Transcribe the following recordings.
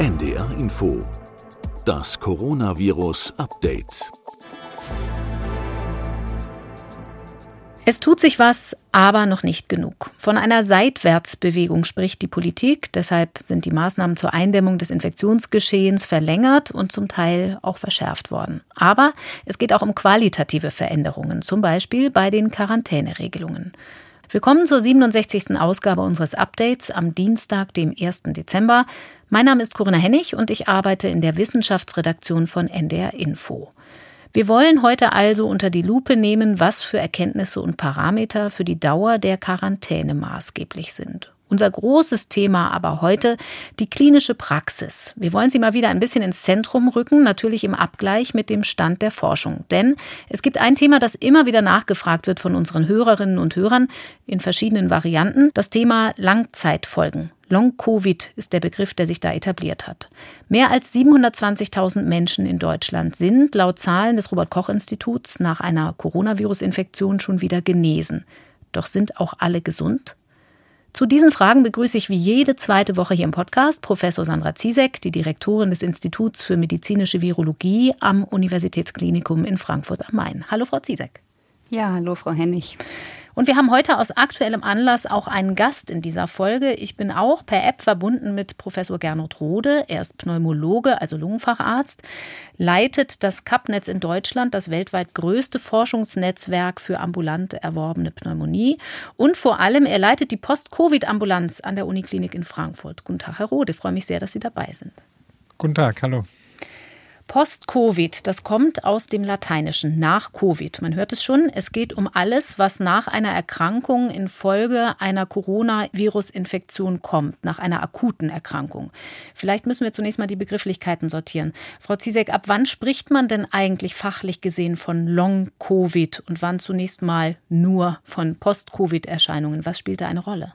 NDR Info. Das Coronavirus Update. Es tut sich was, aber noch nicht genug. Von einer Seitwärtsbewegung spricht die Politik. Deshalb sind die Maßnahmen zur Eindämmung des Infektionsgeschehens verlängert und zum Teil auch verschärft worden. Aber es geht auch um qualitative Veränderungen, zum Beispiel bei den Quarantäneregelungen. Willkommen zur 67. Ausgabe unseres Updates am Dienstag, dem 1. Dezember. Mein Name ist Corinna Hennig und ich arbeite in der Wissenschaftsredaktion von NDR Info. Wir wollen heute also unter die Lupe nehmen, was für Erkenntnisse und Parameter für die Dauer der Quarantäne maßgeblich sind. Unser großes Thema aber heute die klinische Praxis. Wir wollen sie mal wieder ein bisschen ins Zentrum rücken, natürlich im Abgleich mit dem Stand der Forschung. Denn es gibt ein Thema, das immer wieder nachgefragt wird von unseren Hörerinnen und Hörern in verschiedenen Varianten, das Thema Langzeitfolgen. Long-Covid ist der Begriff, der sich da etabliert hat. Mehr als 720.000 Menschen in Deutschland sind laut Zahlen des Robert Koch Instituts nach einer Coronavirus-Infektion schon wieder genesen. Doch sind auch alle gesund? Zu diesen Fragen begrüße ich wie jede zweite Woche hier im Podcast Professor Sandra Ziesek, die Direktorin des Instituts für medizinische Virologie am Universitätsklinikum in Frankfurt am Main. Hallo, Frau Ziesek. Ja, hallo, Frau Hennig. Und wir haben heute aus aktuellem Anlass auch einen Gast in dieser Folge. Ich bin auch per App verbunden mit Professor Gernot Rode. Er ist Pneumologe, also Lungenfacharzt, leitet das CAP-Netz in Deutschland, das weltweit größte Forschungsnetzwerk für ambulant erworbene Pneumonie. Und vor allem, er leitet die Post-Covid-Ambulanz an der Uniklinik in Frankfurt. Guten Tag, Herr Rode. Ich freue mich sehr, dass Sie dabei sind. Guten Tag, hallo. Post-Covid, das kommt aus dem Lateinischen, nach Covid. Man hört es schon, es geht um alles, was nach einer Erkrankung infolge einer Coronavirus-Infektion kommt, nach einer akuten Erkrankung. Vielleicht müssen wir zunächst mal die Begrifflichkeiten sortieren. Frau Ziesek, ab wann spricht man denn eigentlich fachlich gesehen von Long-Covid und wann zunächst mal nur von Post-Covid-Erscheinungen? Was spielt da eine Rolle?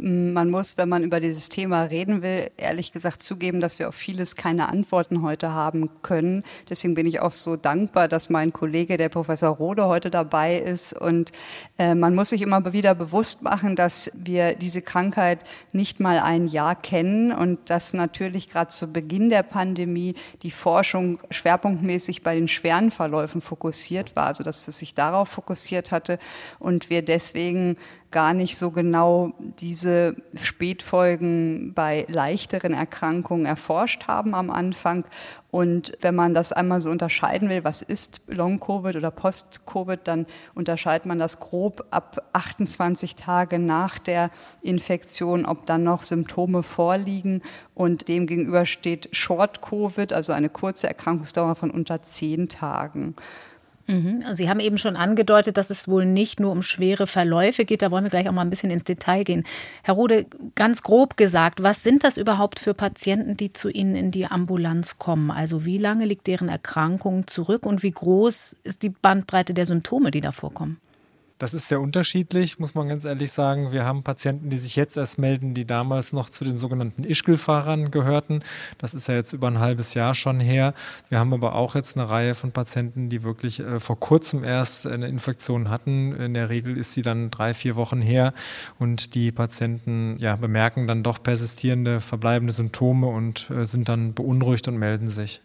Man muss, wenn man über dieses Thema reden will, ehrlich gesagt zugeben, dass wir auf vieles keine Antworten heute haben können. Deswegen bin ich auch so dankbar, dass mein Kollege, der Professor Rode, heute dabei ist. Und äh, man muss sich immer wieder bewusst machen, dass wir diese Krankheit nicht mal ein Jahr kennen und dass natürlich gerade zu Beginn der Pandemie die Forschung schwerpunktmäßig bei den schweren Verläufen fokussiert war, also dass es sich darauf fokussiert hatte und wir deswegen gar nicht so genau diese Spätfolgen bei leichteren Erkrankungen erforscht haben am Anfang. Und wenn man das einmal so unterscheiden will, was ist Long-Covid oder Post-Covid, dann unterscheidet man das grob ab 28 Tage nach der Infektion, ob dann noch Symptome vorliegen. Und dem gegenüber steht Short-Covid, also eine kurze Erkrankungsdauer von unter zehn Tagen. Mhm. Sie haben eben schon angedeutet, dass es wohl nicht nur um schwere Verläufe geht. Da wollen wir gleich auch mal ein bisschen ins Detail gehen. Herr Rode, ganz grob gesagt, was sind das überhaupt für Patienten, die zu Ihnen in die Ambulanz kommen? Also wie lange liegt deren Erkrankung zurück und wie groß ist die Bandbreite der Symptome, die da vorkommen? Das ist sehr unterschiedlich, muss man ganz ehrlich sagen. Wir haben Patienten, die sich jetzt erst melden, die damals noch zu den sogenannten Ischgl-Fahrern gehörten. Das ist ja jetzt über ein halbes Jahr schon her. Wir haben aber auch jetzt eine Reihe von Patienten, die wirklich äh, vor kurzem erst eine Infektion hatten. In der Regel ist sie dann drei, vier Wochen her und die Patienten ja, bemerken dann doch persistierende, verbleibende Symptome und äh, sind dann beunruhigt und melden sich.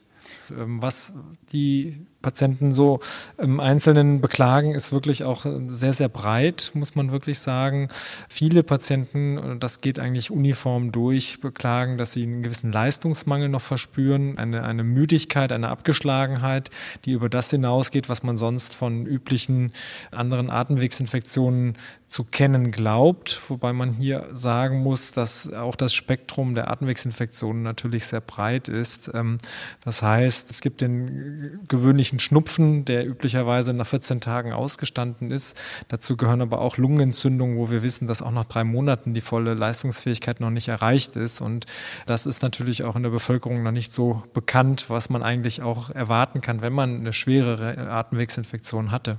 Ähm, was die Patienten so im Einzelnen beklagen, ist wirklich auch sehr, sehr breit, muss man wirklich sagen. Viele Patienten, das geht eigentlich uniform durch, beklagen, dass sie einen gewissen Leistungsmangel noch verspüren, eine, eine Müdigkeit, eine Abgeschlagenheit, die über das hinausgeht, was man sonst von üblichen anderen Atemwegsinfektionen zu kennen glaubt, wobei man hier sagen muss, dass auch das Spektrum der Atemwegsinfektionen natürlich sehr breit ist. Ähm, das heißt, es gibt den gewöhnlichen üblichen Schnupfen, der üblicherweise nach 14 Tagen ausgestanden ist. Dazu gehören aber auch Lungenentzündungen, wo wir wissen, dass auch nach drei Monaten die volle Leistungsfähigkeit noch nicht erreicht ist. Und das ist natürlich auch in der Bevölkerung noch nicht so bekannt, was man eigentlich auch erwarten kann, wenn man eine schwerere Atemwegsinfektion hatte.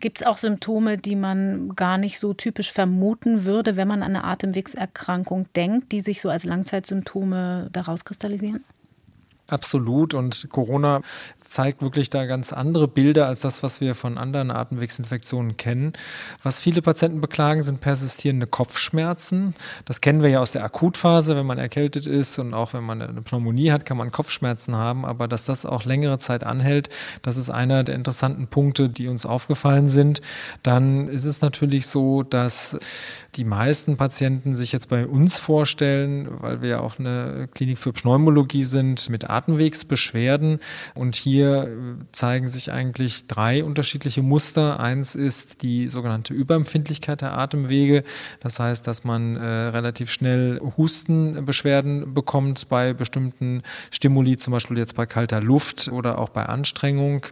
Gibt es auch Symptome, die man gar nicht so typisch vermuten würde, wenn man an eine Atemwegserkrankung denkt, die sich so als Langzeitsymptome daraus kristallisieren? Absolut. Und Corona zeigt wirklich da ganz andere Bilder als das, was wir von anderen Atemwegsinfektionen kennen. Was viele Patienten beklagen, sind persistierende Kopfschmerzen. Das kennen wir ja aus der Akutphase, wenn man erkältet ist und auch wenn man eine Pneumonie hat, kann man Kopfschmerzen haben. Aber dass das auch längere Zeit anhält, das ist einer der interessanten Punkte, die uns aufgefallen sind. Dann ist es natürlich so, dass die meisten Patienten sich jetzt bei uns vorstellen, weil wir ja auch eine Klinik für Pneumologie sind, mit Atemwegsbeschwerden. Und hier zeigen sich eigentlich drei unterschiedliche Muster. Eins ist die sogenannte Überempfindlichkeit der Atemwege. Das heißt, dass man äh, relativ schnell Hustenbeschwerden bekommt bei bestimmten Stimuli, zum Beispiel jetzt bei kalter Luft oder auch bei Anstrengung.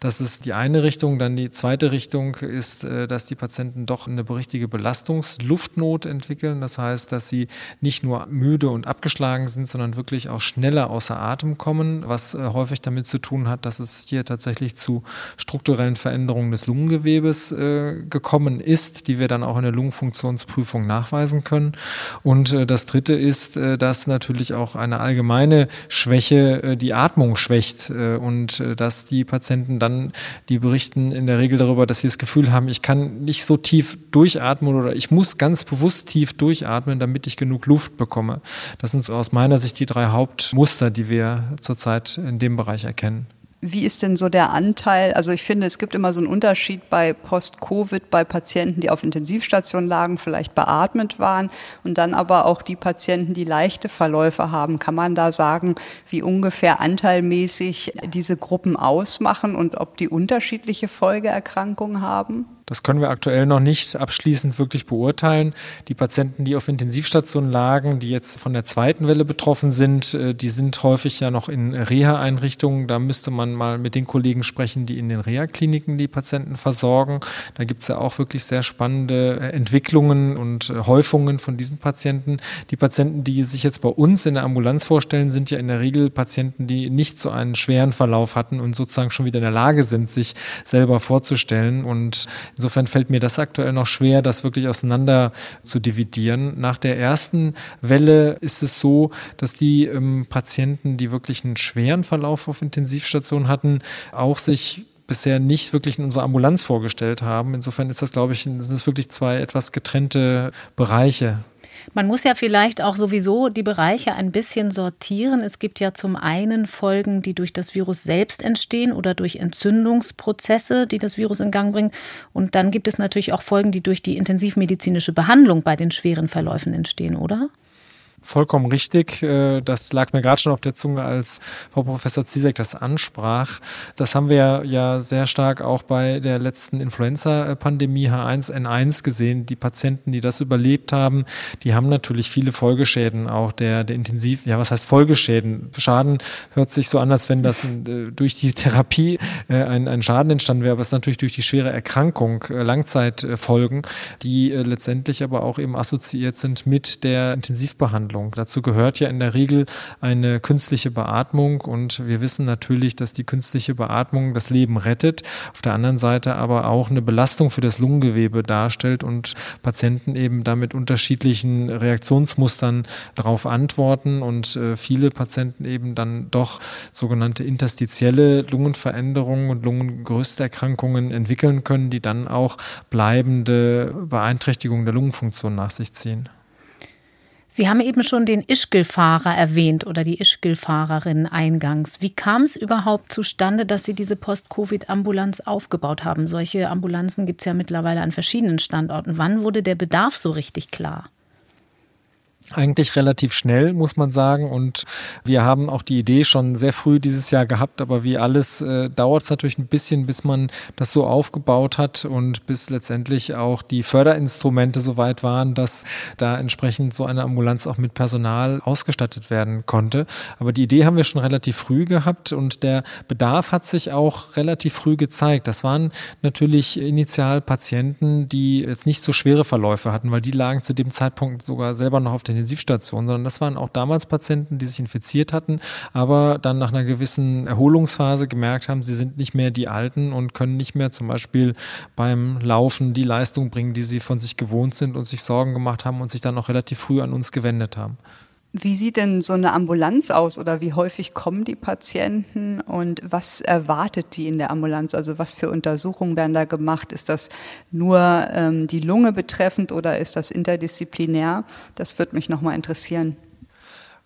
Das ist die eine Richtung. Dann die zweite Richtung ist, äh, dass die Patienten doch eine richtige Belastungsluftnot entwickeln. Das heißt, dass sie nicht nur müde und abgeschlagen sind, sondern wirklich auch schneller außer Atem kommen, was äh, häufig damit zu tun hat, dass es hier tatsächlich zu strukturellen Veränderungen des Lungengewebes äh, gekommen ist, die wir dann auch in der Lungenfunktionsprüfung nachweisen können. Und äh, das Dritte ist, äh, dass natürlich auch eine allgemeine Schwäche äh, die Atmung schwächt äh, und dass die Patienten dann, die berichten in der Regel darüber, dass sie das Gefühl haben, ich kann nicht so tief durchatmen oder ich muss ganz bewusst tief durchatmen, damit ich genug Luft bekomme. Das sind aus meiner Sicht die drei Hauptmuster, die wir zurzeit in dem Bereich erkennen. Wie ist denn so der Anteil? Also ich finde, es gibt immer so einen Unterschied bei Post-Covid, bei Patienten, die auf Intensivstationen lagen, vielleicht beatmet waren und dann aber auch die Patienten, die leichte Verläufe haben. Kann man da sagen, wie ungefähr anteilmäßig diese Gruppen ausmachen und ob die unterschiedliche Folgeerkrankungen haben? Das können wir aktuell noch nicht abschließend wirklich beurteilen. Die Patienten, die auf Intensivstationen lagen, die jetzt von der zweiten Welle betroffen sind, äh, die sind häufig ja noch in Reha-Einrichtungen. Da müsste man mal mit den Kollegen sprechen, die in den Reha-Kliniken die Patienten versorgen. Da gibt es ja auch wirklich sehr spannende äh, Entwicklungen und äh, Häufungen von diesen Patienten. Die Patienten, die sich jetzt bei uns in der Ambulanz vorstellen, sind ja in der Regel Patienten, die nicht so einen schweren Verlauf hatten und sozusagen schon wieder in der Lage sind, sich selber vorzustellen. Und Insofern fällt mir das aktuell noch schwer, das wirklich auseinander zu dividieren. Nach der ersten Welle ist es so, dass die ähm, Patienten, die wirklich einen schweren Verlauf auf Intensivstation hatten, auch sich bisher nicht wirklich in unserer Ambulanz vorgestellt haben. Insofern ist das, glaube ich, sind das wirklich zwei etwas getrennte Bereiche. Man muss ja vielleicht auch sowieso die Bereiche ein bisschen sortieren. Es gibt ja zum einen Folgen, die durch das Virus selbst entstehen oder durch Entzündungsprozesse, die das Virus in Gang bringen. Und dann gibt es natürlich auch Folgen, die durch die intensivmedizinische Behandlung bei den schweren Verläufen entstehen, oder? Vollkommen richtig. Äh, das lag mir gerade schon auf der Zunge, als Frau Professor Ziesek das ansprach. Das haben wir ja sehr stark auch bei der letzten Influenza-Pandemie H1N1 gesehen. Die Patienten, die das überlebt haben, die haben natürlich viele Folgeschäden auch der, der Intensiv, ja, was heißt Folgeschäden? Schaden hört sich so an, als wenn das äh, durch die Therapie äh, ein, ein Schaden entstanden wäre, aber es ist natürlich durch die schwere Erkrankung, Langzeitfolgen, die letztendlich aber auch eben assoziiert sind mit der Intensivbehandlung. Behandlung. Dazu gehört ja in der Regel eine künstliche Beatmung und wir wissen natürlich, dass die künstliche Beatmung das Leben rettet, auf der anderen Seite aber auch eine Belastung für das Lungengewebe darstellt und Patienten eben damit unterschiedlichen Reaktionsmustern darauf antworten und äh, viele Patienten eben dann doch sogenannte interstitielle Lungenveränderungen und Lungengerüsterkrankungen entwickeln können, die dann auch bleibende Beeinträchtigungen der Lungenfunktion nach sich ziehen. Sie haben eben schon den Ischgl-Fahrer erwähnt oder die Ischgl-Fahrerin eingangs. Wie kam es überhaupt zustande, dass Sie diese Post-Covid-Ambulanz aufgebaut haben? Solche Ambulanzen gibt es ja mittlerweile an verschiedenen Standorten. Wann wurde der Bedarf so richtig klar? Eigentlich relativ schnell, muss man sagen. Und wir haben auch die Idee schon sehr früh dieses Jahr gehabt, aber wie alles äh, dauert es natürlich ein bisschen, bis man das so aufgebaut hat und bis letztendlich auch die Förderinstrumente so weit waren, dass da entsprechend so eine Ambulanz auch mit Personal ausgestattet werden konnte. Aber die Idee haben wir schon relativ früh gehabt und der Bedarf hat sich auch relativ früh gezeigt. Das waren natürlich initial Patienten, die jetzt nicht so schwere Verläufe hatten, weil die lagen zu dem Zeitpunkt sogar selber noch auf den Intensivstation, sondern das waren auch damals Patienten, die sich infiziert hatten, aber dann nach einer gewissen Erholungsphase gemerkt haben, sie sind nicht mehr die Alten und können nicht mehr zum Beispiel beim Laufen die Leistung bringen, die sie von sich gewohnt sind und sich Sorgen gemacht haben und sich dann auch relativ früh an uns gewendet haben. Wie sieht denn so eine Ambulanz aus oder wie häufig kommen die Patienten und was erwartet die in der Ambulanz? Also was für Untersuchungen werden da gemacht? Ist das nur ähm, die Lunge betreffend oder ist das interdisziplinär? Das würde mich nochmal interessieren.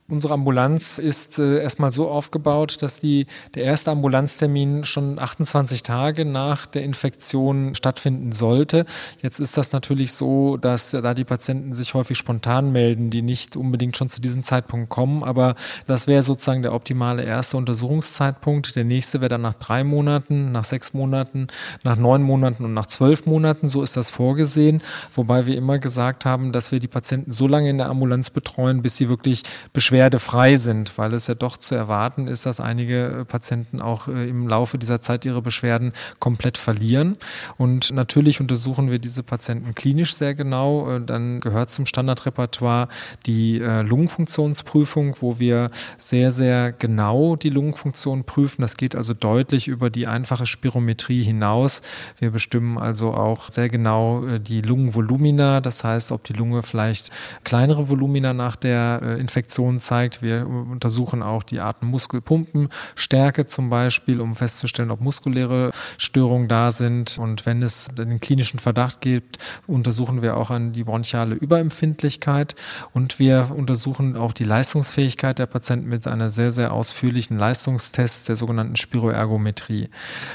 Unsere Ambulanz ist äh, erstmal so aufgebaut, dass die, der erste Ambulanztermin schon 28 Tage nach der Infektion stattfinden sollte. Jetzt ist das natürlich so, dass da die Patienten sich häufig spontan melden, die nicht unbedingt schon zu diesem Zeitpunkt kommen. Aber das wäre sozusagen der optimale erste Untersuchungszeitpunkt. Der nächste wäre dann nach drei Monaten, nach sechs Monaten, nach neun Monaten und nach zwölf Monaten. So ist das vorgesehen. Wobei wir immer gesagt haben, dass wir die Patienten so lange in der Ambulanz betreuen, bis sie wirklich beschweren beschwerdefrei sind, weil es ja doch zu erwarten ist, dass einige äh, Patienten auch äh, im Laufe dieser Zeit ihre Beschwerden komplett verlieren. Und natürlich untersuchen wir diese Patienten klinisch sehr genau. Äh, dann gehört zum Standardrepertoire die Lungenfunktionsprüfung, wo wir sehr, sehr genau die Lungenfunktion prüfen. Das geht also deutlich über die einfache Spirometrie hinaus. Wir bestimmen also auch sehr genau die Lungenvolumina, das heißt, ob die Lunge vielleicht kleinere Volumina nach der Infektion zeigt. Wir untersuchen auch die Atemmuskelpumpenstärke zum Beispiel, um festzustellen, ob muskuläre Störungen da sind. Und wenn es den klinischen Verdacht gibt, untersuchen wir auch an die bronchiale Überempfindlichkeit und wir untersuchen auch die Leistungsfähigkeit der Patienten mit einer sehr, sehr ausführlichen Leistungstest der sogenannten Spiroergometrie.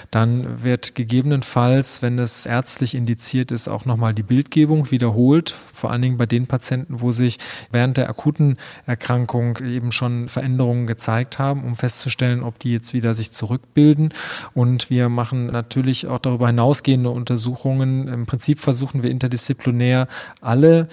Dann wird gegebenenfalls, wenn es ärztlich indiziert ist, auch nochmal die Bildgebung wiederholt, vor allen Dingen bei den Patienten, wo sich während der akuten Erkrankung Erkrankung eben schon Veränderungen gezeigt haben, um festzustellen, ob die jetzt wieder sich zurückbilden. Und wir machen natürlich auch darüber hinausgehende Untersuchungen. Im Prinzip versuchen wir interdisziplinär alle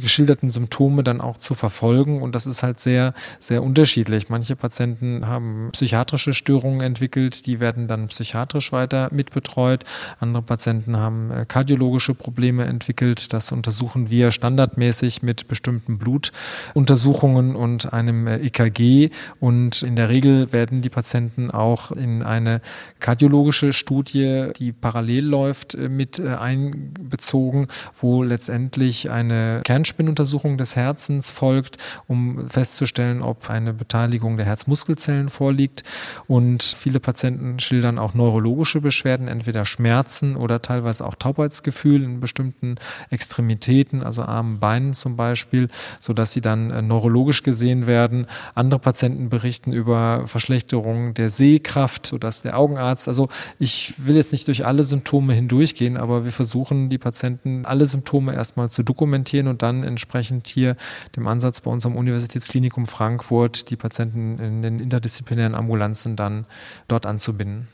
geschilderten Symptome dann auch zu verfolgen. Und das ist halt sehr, sehr unterschiedlich. Manche Patienten haben psychiatrische Störungen entwickelt, die werden dann psychiatrisch weiter mitbetreut. Andere Patienten haben äh, kardiologische Probleme entwickelt. Das untersuchen wir standardmäßig mit bestimmten Blutuntersuchungen und einem äh, EKG. Und in der Regel werden die Patienten auch in eine kardiologische Studie, die parallel läuft, äh, mit einbezogen, wo letztendlich eine Kernspinnuntersuchung des Herzens folgt, um festzustellen, ob eine Beteiligung der Herzmuskelzellen vorliegt. Und viele Patienten schildern auch neurologische Beschwerden, entweder Schmerzen oder teilweise auch Taubheitsgefühl in bestimmten Extremitäten, also Armen, Beinen zum Beispiel, sodass sie dann äh, neurologisch gesehen werden. Andere Patienten berichten über Verschlechterungen der Sehkraft, sodass der Augenarzt, also ich will jetzt nicht durch alle Symptome hindurchgehen, aber wir versuchen die Patienten alle Symptome erstmal zu dokumentieren und dann entsprechend hier dem Ansatz bei unserem Universitätsklinikum Frankfurt die Patienten in den interdisziplinären Ambulanzen dann dort anzubinden.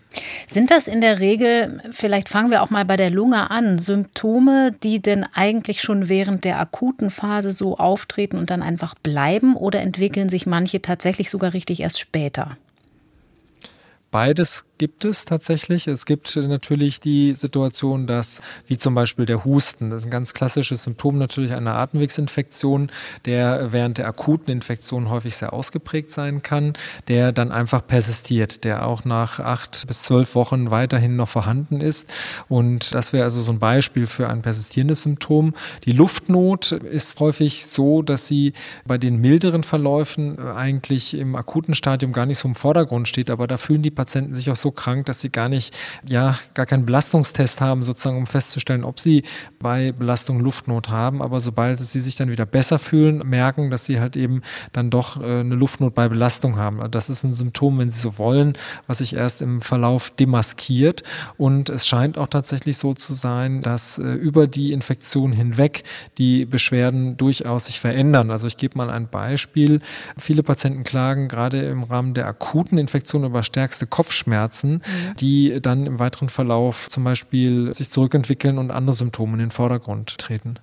Sind das in der Regel, vielleicht fangen wir auch mal bei der Lunge an, Symptome, die denn eigentlich schon während der akuten Phase so auftreten und dann einfach bleiben oder entwickeln sich manche tatsächlich sogar richtig erst später? Beides gibt es tatsächlich. Es gibt natürlich die Situation, dass, wie zum Beispiel der Husten, das ist ein ganz klassisches Symptom natürlich einer Atemwegsinfektion, der während der akuten Infektion häufig sehr ausgeprägt sein kann, der dann einfach persistiert, der auch nach acht bis zwölf Wochen weiterhin noch vorhanden ist. Und das wäre also so ein Beispiel für ein persistierendes Symptom. Die Luftnot ist häufig so, dass sie bei den milderen Verläufen eigentlich im akuten Stadium gar nicht so im Vordergrund steht, aber da fühlen die Patienten sich auch so krank, dass sie gar nicht, ja, gar keinen Belastungstest haben, sozusagen, um festzustellen, ob sie bei Belastung Luftnot haben. Aber sobald sie sich dann wieder besser fühlen, merken, dass sie halt eben dann doch äh, eine Luftnot bei Belastung haben. Das ist ein Symptom, wenn sie so wollen, was sich erst im Verlauf demaskiert. Und es scheint auch tatsächlich so zu sein, dass äh, über die Infektion hinweg die Beschwerden durchaus sich verändern. Also ich gebe mal ein Beispiel. Viele Patienten klagen gerade im Rahmen der akuten Infektion über stärkste Kopfschmerzen, mhm. die dann im weiteren Verlauf zum Beispiel sich zurückentwickeln und andere Symptome in den Vordergrund treten.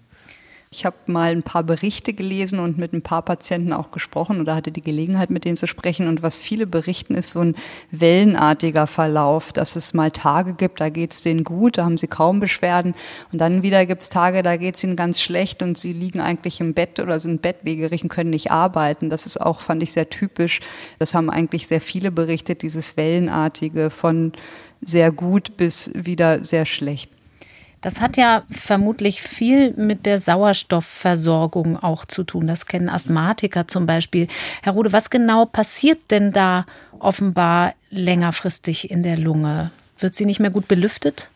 Ich habe mal ein paar Berichte gelesen und mit ein paar Patienten auch gesprochen oder hatte die Gelegenheit, mit denen zu sprechen. Und was viele berichten, ist so ein wellenartiger Verlauf, dass es mal Tage gibt, da geht es denen gut, da haben sie kaum Beschwerden. Und dann wieder gibt es Tage, da geht es ihnen ganz schlecht und sie liegen eigentlich im Bett oder sind bettlägerig und können nicht arbeiten. Das ist auch, fand ich, sehr typisch. Das haben eigentlich sehr viele berichtet, dieses wellenartige von sehr gut bis wieder sehr schlecht. Das hat ja vermutlich viel mit der Sauerstoffversorgung auch zu tun. Das kennen Asthmatiker zum Beispiel. Herr Rude, was genau passiert denn da offenbar längerfristig in der Lunge? Wird sie nicht mehr gut belüftet?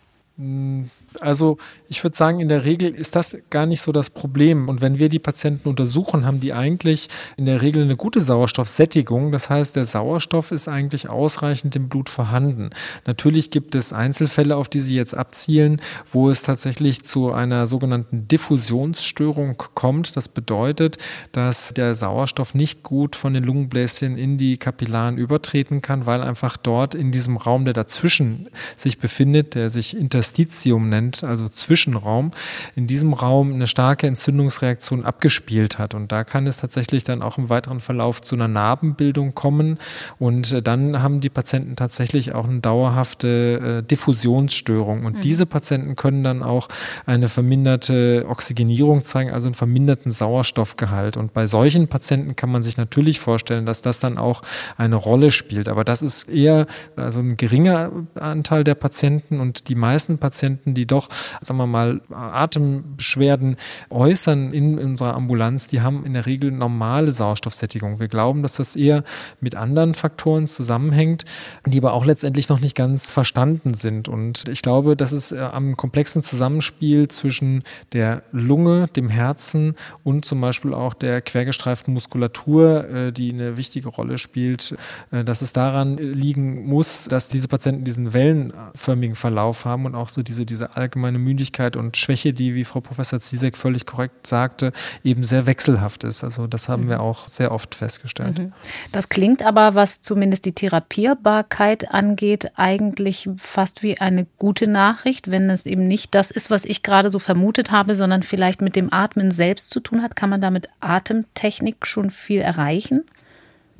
Also ich würde sagen, in der Regel ist das gar nicht so das Problem. Und wenn wir die Patienten untersuchen, haben die eigentlich in der Regel eine gute Sauerstoffsättigung. Das heißt, der Sauerstoff ist eigentlich ausreichend im Blut vorhanden. Natürlich gibt es Einzelfälle, auf die Sie jetzt abzielen, wo es tatsächlich zu einer sogenannten Diffusionsstörung kommt. Das bedeutet, dass der Sauerstoff nicht gut von den Lungenbläschen in die Kapillaren übertreten kann, weil einfach dort in diesem Raum, der dazwischen sich befindet, der sich Interstitium nennt, nennt, also Zwischenraum, in diesem Raum eine starke Entzündungsreaktion abgespielt hat. Und da kann es tatsächlich dann auch im weiteren Verlauf zu einer Narbenbildung kommen. Und äh, dann haben die Patienten tatsächlich auch eine dauerhafte äh, Diffusionsstörung. Und mhm. diese Patienten können dann auch eine verminderte Oxygenierung zeigen, also einen verminderten Sauerstoffgehalt. Und bei solchen Patienten kann man sich natürlich vorstellen, dass das dann auch eine Rolle spielt. Aber das ist eher also ein geringer Anteil der Patienten und die meisten Patienten, die doch, sagen wir mal, Atembeschwerden äußern in unserer Ambulanz, die haben in der Regel normale Sauerstoffsättigung. Wir glauben, dass das eher mit anderen Faktoren zusammenhängt, die aber auch letztendlich noch nicht ganz verstanden sind. Und ich glaube, dass es äh, am komplexen Zusammenspiel zwischen der Lunge, dem Herzen und zum Beispiel auch der quergestreiften Muskulatur, äh, die eine wichtige Rolle spielt, äh, dass es daran liegen muss, dass diese Patienten diesen wellenförmigen Verlauf haben und auch so diese, diese allgemeine Müdigkeit und Schwäche, die, wie Frau Professor Zizek völlig korrekt sagte, eben sehr wechselhaft ist. Also das haben mhm. wir auch sehr oft festgestellt. Mhm. Das klingt aber, was zumindest die Therapierbarkeit angeht, eigentlich fast wie eine gute Nachricht, wenn es eben nicht das ist, was ich gerade so vermutet habe, sondern vielleicht mit dem Atmen selbst zu tun hat. Kann man damit Atemtechnik schon viel erreichen?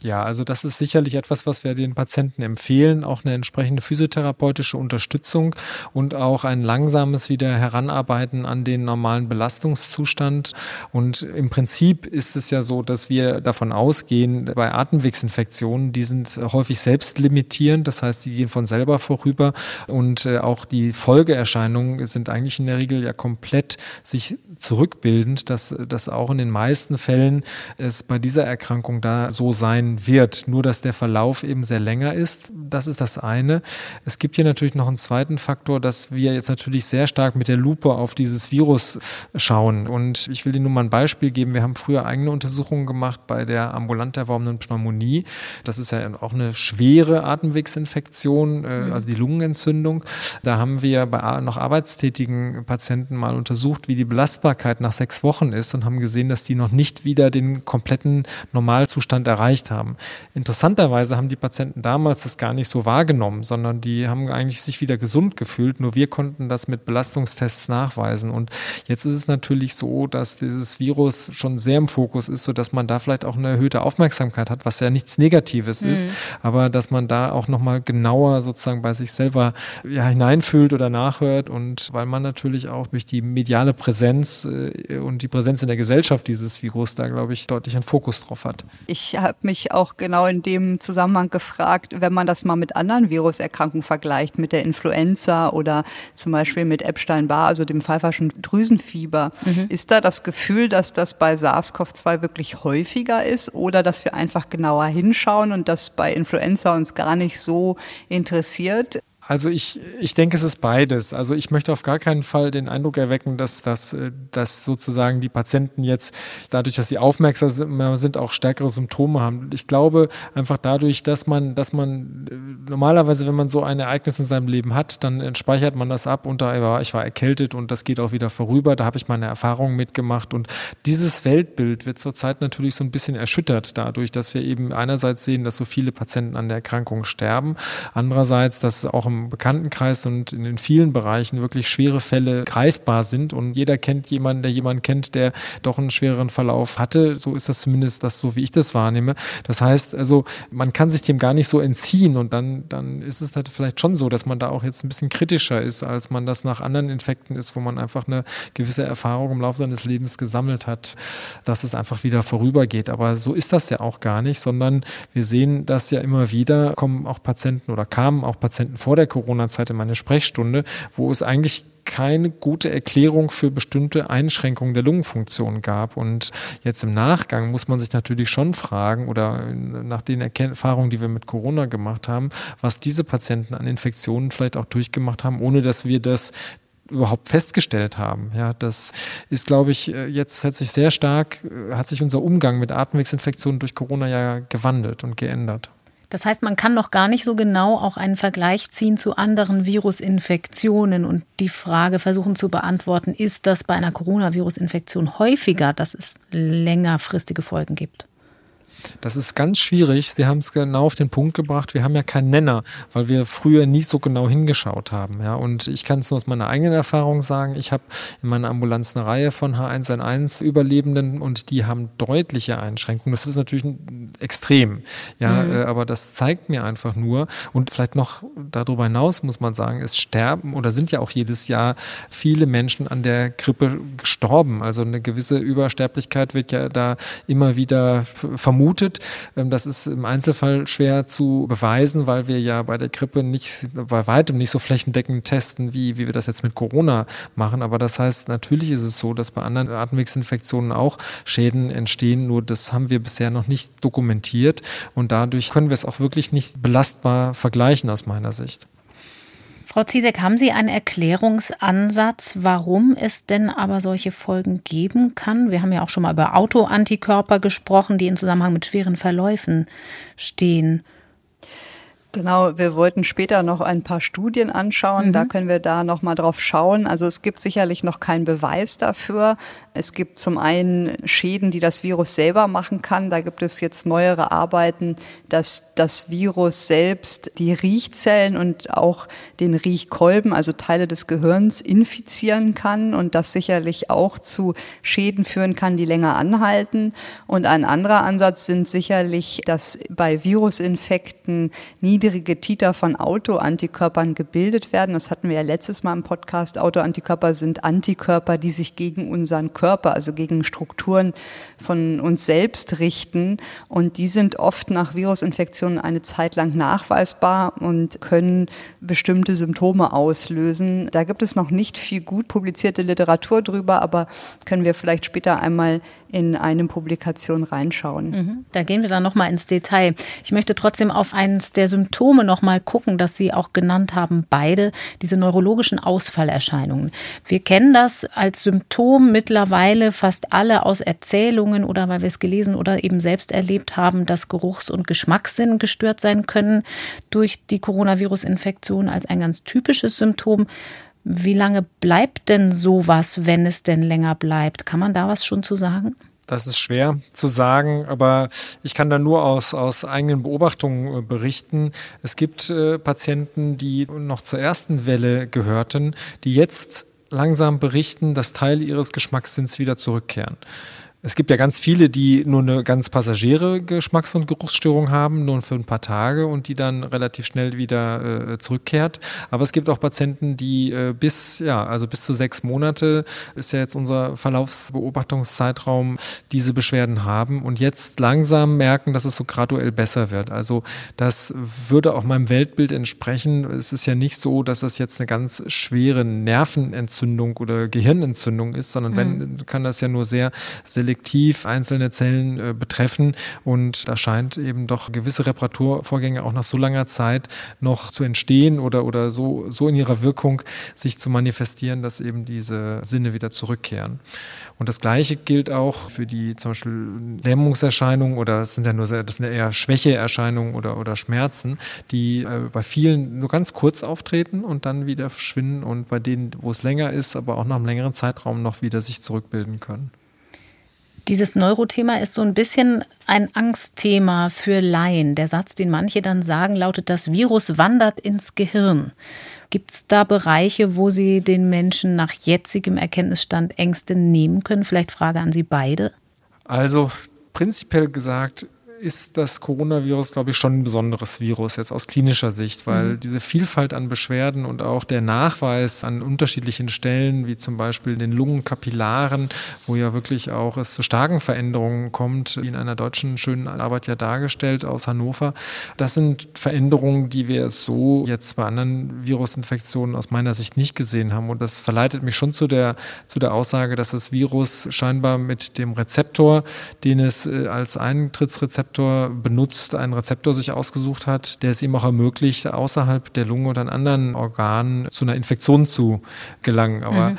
Ja, also das ist sicherlich etwas, was wir den Patienten empfehlen, auch eine entsprechende physiotherapeutische Unterstützung und auch ein langsames wieder Heranarbeiten an den normalen Belastungszustand. Und im Prinzip ist es ja so, dass wir davon ausgehen, bei Atemwegsinfektionen, die sind häufig selbst limitierend, das heißt, die gehen von selber vorüber und äh, auch die Folgeerscheinungen sind eigentlich in der Regel ja komplett sich zurückbildend, dass das auch in den meisten Fällen es bei dieser Erkrankung da so sein wird. Nur, dass der Verlauf eben sehr länger ist. Das ist das eine. Es gibt hier natürlich noch einen zweiten Faktor, dass wir jetzt natürlich sehr stark mit der Lupe auf dieses Virus schauen. Und ich will dir nur mal ein Beispiel geben. Wir haben früher eigene Untersuchungen gemacht bei der ambulant erworbenen Pneumonie. Das ist ja auch eine schwere Atemwegsinfektion, äh, mhm. also die Lungenentzündung. Da haben wir bei noch arbeitstätigen Patienten mal untersucht, wie die Belastbarkeit nach sechs Wochen ist und haben gesehen, dass die noch nicht wieder den kompletten Normalzustand erreicht haben haben. Interessanterweise haben die Patienten damals das gar nicht so wahrgenommen, sondern die haben eigentlich sich wieder gesund gefühlt. Nur wir konnten das mit Belastungstests nachweisen. Und jetzt ist es natürlich so, dass dieses Virus schon sehr im Fokus ist, sodass man da vielleicht auch eine erhöhte Aufmerksamkeit hat, was ja nichts Negatives mhm. ist, aber dass man da auch nochmal genauer sozusagen bei sich selber ja, hineinfühlt oder nachhört und weil man natürlich auch durch die mediale Präsenz äh, und die Präsenz in der Gesellschaft dieses Virus da, glaube ich, deutlich einen Fokus drauf hat. Ich habe mich auch genau in dem Zusammenhang gefragt, wenn man das mal mit anderen Viruserkrankungen vergleicht, mit der Influenza oder zum Beispiel mit Epstein-Barr, also dem pfeiferschen Drüsenfieber. Mhm. Ist da das Gefühl, dass das bei SARS-CoV-2 wirklich häufiger ist oder dass wir einfach genauer hinschauen und das bei Influenza uns gar nicht so interessiert? Also ich, ich denke, es ist beides. Also ich möchte auf gar keinen Fall den Eindruck erwecken, dass, dass, äh, dass sozusagen die Patienten jetzt dadurch, dass sie aufmerksam sind, auch stärkere Symptome haben. Ich glaube einfach dadurch, dass man, dass man äh, normalerweise, wenn man so ein Ereignis in seinem Leben hat, dann speichert man das ab unter, ich war erkältet und das geht auch wieder vorüber. Da habe ich meine Erfahrungen mitgemacht. Und dieses Weltbild wird zurzeit natürlich so ein bisschen erschüttert dadurch, dass wir eben einerseits sehen, dass so viele Patienten an der Erkrankung sterben. Andererseits, dass auch im Bekanntenkreis und in den vielen Bereichen wirklich schwere Fälle greifbar sind und jeder kennt jemanden, der jemanden kennt, der doch einen schwereren Verlauf hatte. So ist das zumindest das, so wie ich das wahrnehme. Das heißt also, man kann sich dem gar nicht so entziehen und dann, dann ist es halt vielleicht schon so, dass man da auch jetzt ein bisschen kritischer ist, als man das nach anderen Infekten ist, wo man einfach eine gewisse Erfahrung im Laufe seines Lebens gesammelt hat, dass es einfach wieder vorübergeht. Aber so ist das ja auch gar nicht, sondern wir sehen das ja immer wieder, kommen auch Patienten oder kamen auch Patienten vor der der Corona-Zeit in meiner Sprechstunde, wo es eigentlich keine gute Erklärung für bestimmte Einschränkungen der Lungenfunktion gab. Und jetzt im Nachgang muss man sich natürlich schon fragen oder nach den Erfahrungen, die wir mit Corona gemacht haben, was diese Patienten an Infektionen vielleicht auch durchgemacht haben, ohne dass wir das überhaupt festgestellt haben. Ja, das ist, glaube ich, jetzt hat sich sehr stark, hat sich unser Umgang mit Atemwegsinfektionen durch Corona ja gewandelt und geändert. Das heißt, man kann noch gar nicht so genau auch einen Vergleich ziehen zu anderen Virusinfektionen und die Frage versuchen zu beantworten, ist das bei einer Coronavirus-Infektion häufiger, dass es längerfristige Folgen gibt? Das ist ganz schwierig. Sie haben es genau auf den Punkt gebracht. Wir haben ja keinen Nenner, weil wir früher nie so genau hingeschaut haben. Ja, und ich kann es nur aus meiner eigenen Erfahrung sagen. Ich habe in meiner Ambulanz eine Reihe von H1N1 Überlebenden und die haben deutliche Einschränkungen. Das ist natürlich extrem. Ja, mhm. Äh, aber das zeigt mir einfach nur und vielleicht noch darüber hinaus muss man sagen, es sterben oder sind ja auch jedes Jahr viele Menschen an der Grippe gestorben. Also eine gewisse Übersterblichkeit wird ja da immer wieder vermutet vermutet. Ähm, das ist im Einzelfall schwer zu beweisen, weil wir ja bei der Grippe nicht, bei weitem nicht so flächendeckend testen, wie, wie wir das jetzt mit Corona machen. Aber das heißt, natürlich ist es so, dass bei anderen Atemwegsinfektionen auch Schäden entstehen. Nur das haben wir bisher noch nicht dokumentiert. Und dadurch können wir es auch wirklich nicht belastbar vergleichen aus meiner Sicht. Frau Ziesek, haben Sie einen Erklärungsansatz, warum es denn aber solche Folgen geben kann? Wir haben ja auch schon mal über Autoantikörper gesprochen, die in Zusammenhang mit schweren Verläufen stehen. Genau, wir wollten später noch ein paar Studien anschauen. Mhm. Da können wir da noch mal drauf schauen. Also es gibt sicherlich noch keinen Beweis dafür. Es gibt zum einen Schäden, die das Virus selber machen kann. Da gibt es jetzt neuere Arbeiten, dass das Virus selbst die Riechzellen und auch den Riechkolben, also Teile des Gehirns, infizieren kann und das sicherlich auch zu Schäden führen kann, die länger anhalten. Und ein anderer Ansatz sind sicherlich, dass bei Virusinfekten nie niedrige Titer von Autoantikörpern gebildet werden. Das hatten wir ja letztes Mal im Podcast. Autoantikörper sind Antikörper, die sich gegen unseren Körper, also gegen Strukturen von uns selbst richten. Und die sind oft nach Virusinfektionen eine Zeit lang nachweisbar und können bestimmte Symptome auslösen. Da gibt es noch nicht viel gut publizierte Literatur drüber, aber können wir vielleicht später einmal in eine Publikation reinschauen. Mhm. Da gehen wir dann noch mal ins Detail. Ich möchte trotzdem auf eines der Symptome noch mal gucken, das Sie auch genannt haben, beide diese neurologischen Ausfallerscheinungen. Wir kennen das als Symptom mittlerweile fast alle aus Erzählungen oder weil wir es gelesen oder eben selbst erlebt haben, dass Geruchs- und Geschmackssinn gestört sein können durch die Coronavirus-Infektion als ein ganz typisches Symptom. Wie lange bleibt denn sowas, wenn es denn länger bleibt? Kann man da was schon zu sagen? Das ist schwer zu sagen, aber ich kann da nur aus, aus eigenen Beobachtungen äh, berichten. Es gibt äh, Patienten, die noch zur ersten Welle gehörten, die jetzt langsam berichten, dass Teile ihres Geschmackssinns wieder zurückkehren. Es gibt ja ganz viele, die nur eine ganz passagiere Geschmacks- und Geruchsstörung haben, nur für ein paar Tage und die dann relativ schnell wieder äh, zurückkehrt. Aber es gibt auch Patienten, die äh, bis, ja, also bis zu sechs Monate ist ja jetzt unser Verlaufsbeobachtungszeitraum, diese Beschwerden haben und jetzt langsam merken, dass es so graduell besser wird. Also das würde auch meinem Weltbild entsprechen. Es ist ja nicht so, dass das jetzt eine ganz schwere Nervenentzündung oder Gehirnentzündung ist, sondern wenn, mhm. kann das ja nur sehr selektiv selektiv einzelne Zellen äh, betreffen. Und da scheint eben doch gewisse Reparaturvorgänge auch nach so langer Zeit noch zu entstehen oder, oder so, so in ihrer Wirkung sich zu manifestieren, dass eben diese Sinne wieder zurückkehren. Und das Gleiche gilt auch für die zum Beispiel Lähmungserscheinungen oder das sind ja nur das sind ja eher Schwächeerscheinungen oder, oder Schmerzen, die äh, bei vielen nur ganz kurz auftreten und dann wieder verschwinden und bei denen, wo es länger ist, aber auch nach einem längeren Zeitraum noch wieder sich zurückbilden können. Dieses Neurothema ist so ein bisschen ein Angstthema für Laien. Der Satz, den manche dann sagen, lautet, das Virus wandert ins Gehirn. Gibt es da Bereiche, wo Sie den Menschen nach jetzigem Erkenntnisstand Ängste nehmen können? Vielleicht Frage an Sie beide. Also prinzipiell gesagt ist das Coronavirus, glaube ich, schon ein besonderes Virus jetzt aus klinischer Sicht, weil mhm. diese Vielfalt an Beschwerden und auch der Nachweis an unterschiedlichen Stellen, wie zum Beispiel den Lungenkapillaren, wo ja wirklich auch es zu starken Veränderungen kommt, wie in einer deutschen schönen Arbeit ja dargestellt aus Hannover. Das sind Veränderungen, die wir so jetzt bei anderen Virusinfektionen aus meiner Sicht nicht gesehen haben. Und das verleitet mich schon zu der, zu der Aussage, dass das Virus scheinbar mit dem Rezeptor, den es äh, als Eintrittsrezeptor benutzt, einen Rezeptor sich ausgesucht hat, der es ihm auch ermöglicht, außerhalb der Lunge oder an anderen Organen zu einer Infektion zu gelangen. Aber mhm.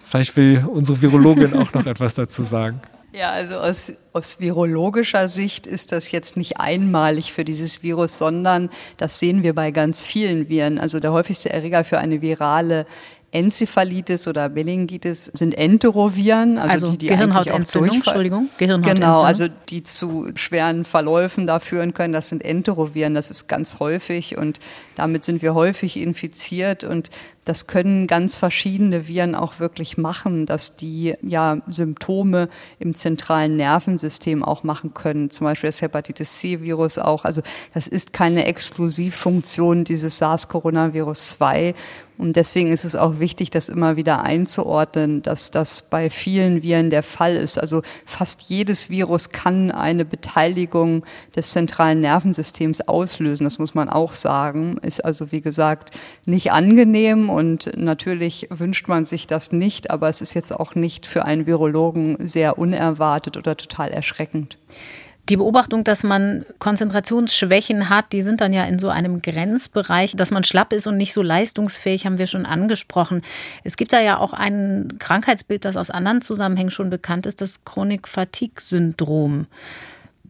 vielleicht will unsere Virologin auch noch etwas dazu sagen. Ja, also aus, aus virologischer Sicht ist das jetzt nicht einmalig für dieses Virus, sondern das sehen wir bei ganz vielen Viren. Also der häufigste Erreger für eine virale Enzephalitis oder Meningitis sind Enteroviren, also, also die, die Gehirnhautentzündung, Entschuldigung, Gehirnhautentzündung. Genau, also die zu schweren Verläufen da führen können, das sind Enteroviren, das ist ganz häufig und damit sind wir häufig infiziert und das können ganz verschiedene Viren auch wirklich machen, dass die ja Symptome im zentralen Nervensystem auch machen können. Zum Beispiel das Hepatitis C-Virus auch. Also das ist keine Exklusivfunktion dieses SARS-Coronavirus 2. Und deswegen ist es auch wichtig, das immer wieder einzuordnen, dass das bei vielen Viren der Fall ist. Also fast jedes Virus kann eine Beteiligung des zentralen Nervensystems auslösen. Das muss man auch sagen. Ist also, wie gesagt, nicht angenehm und natürlich wünscht man sich das nicht, aber es ist jetzt auch nicht für einen Virologen sehr unerwartet oder total erschreckend. Die Beobachtung, dass man Konzentrationsschwächen hat, die sind dann ja in so einem Grenzbereich, dass man schlapp ist und nicht so leistungsfähig, haben wir schon angesprochen. Es gibt da ja auch ein Krankheitsbild, das aus anderen Zusammenhängen schon bekannt ist, das Chronik-Fatigue-Syndrom.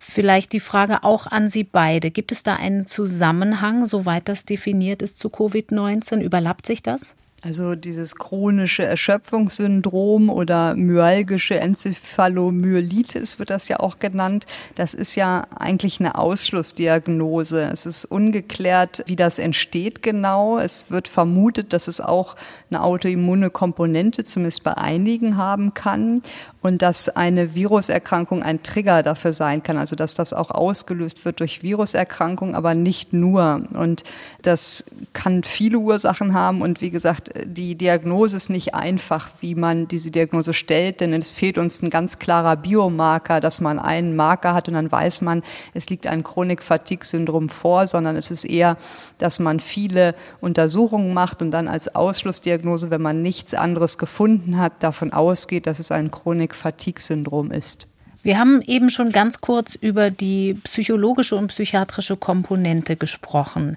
Vielleicht die Frage auch an Sie beide. Gibt es da einen Zusammenhang, soweit das definiert ist, zu Covid-19? Überlappt sich das? Also dieses chronische Erschöpfungssyndrom oder myalgische Enzephalomyelitis wird das ja auch genannt. Das ist ja eigentlich eine Ausschlussdiagnose. Es ist ungeklärt, wie das entsteht genau. Es wird vermutet, dass es auch eine autoimmune Komponente zumindest bei einigen haben kann und dass eine Viruserkrankung ein Trigger dafür sein kann. Also dass das auch ausgelöst wird durch Viruserkrankung, aber nicht nur. Und das kann viele Ursachen haben und wie gesagt, die Diagnose ist nicht einfach, wie man diese Diagnose stellt, denn es fehlt uns ein ganz klarer Biomarker, dass man einen Marker hat und dann weiß man, es liegt ein Chronik-Fatigue-Syndrom vor, sondern es ist eher, dass man viele Untersuchungen macht und dann als Ausschlussdiagnose, wenn man nichts anderes gefunden hat, davon ausgeht, dass es ein Chronik-Fatigue-Syndrom ist. Wir haben eben schon ganz kurz über die psychologische und psychiatrische Komponente gesprochen.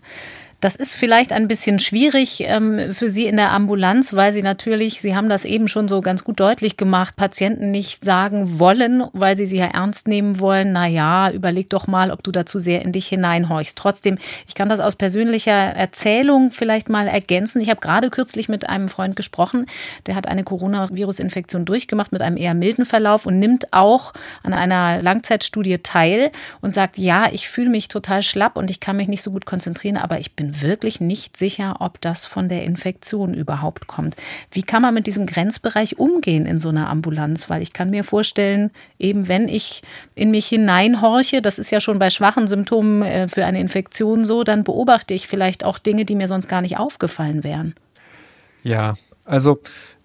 Das ist vielleicht ein bisschen schwierig ähm, für Sie in der Ambulanz, weil Sie natürlich, Sie haben das eben schon so ganz gut deutlich gemacht, Patienten nicht sagen wollen, weil sie sie ja ernst nehmen wollen. Na ja, überleg doch mal, ob du dazu sehr in dich hineinhorchst. Trotzdem, ich kann das aus persönlicher Erzählung vielleicht mal ergänzen. Ich habe gerade kürzlich mit einem Freund gesprochen, der hat eine Coronavirus-Infektion durchgemacht mit einem eher milden Verlauf und nimmt auch an einer Langzeitstudie teil und sagt, ja, ich fühle mich total schlapp und ich kann mich nicht so gut konzentrieren, aber ich bin wirklich nicht sicher, ob das von der Infektion überhaupt kommt. Wie kann man mit diesem Grenzbereich umgehen in so einer Ambulanz? Weil ich kann mir vorstellen, eben wenn ich in mich hineinhorche, das ist ja schon bei schwachen Symptomen äh, für eine Infektion so, dann beobachte ich vielleicht auch Dinge, die mir sonst gar nicht aufgefallen wären. Ja, also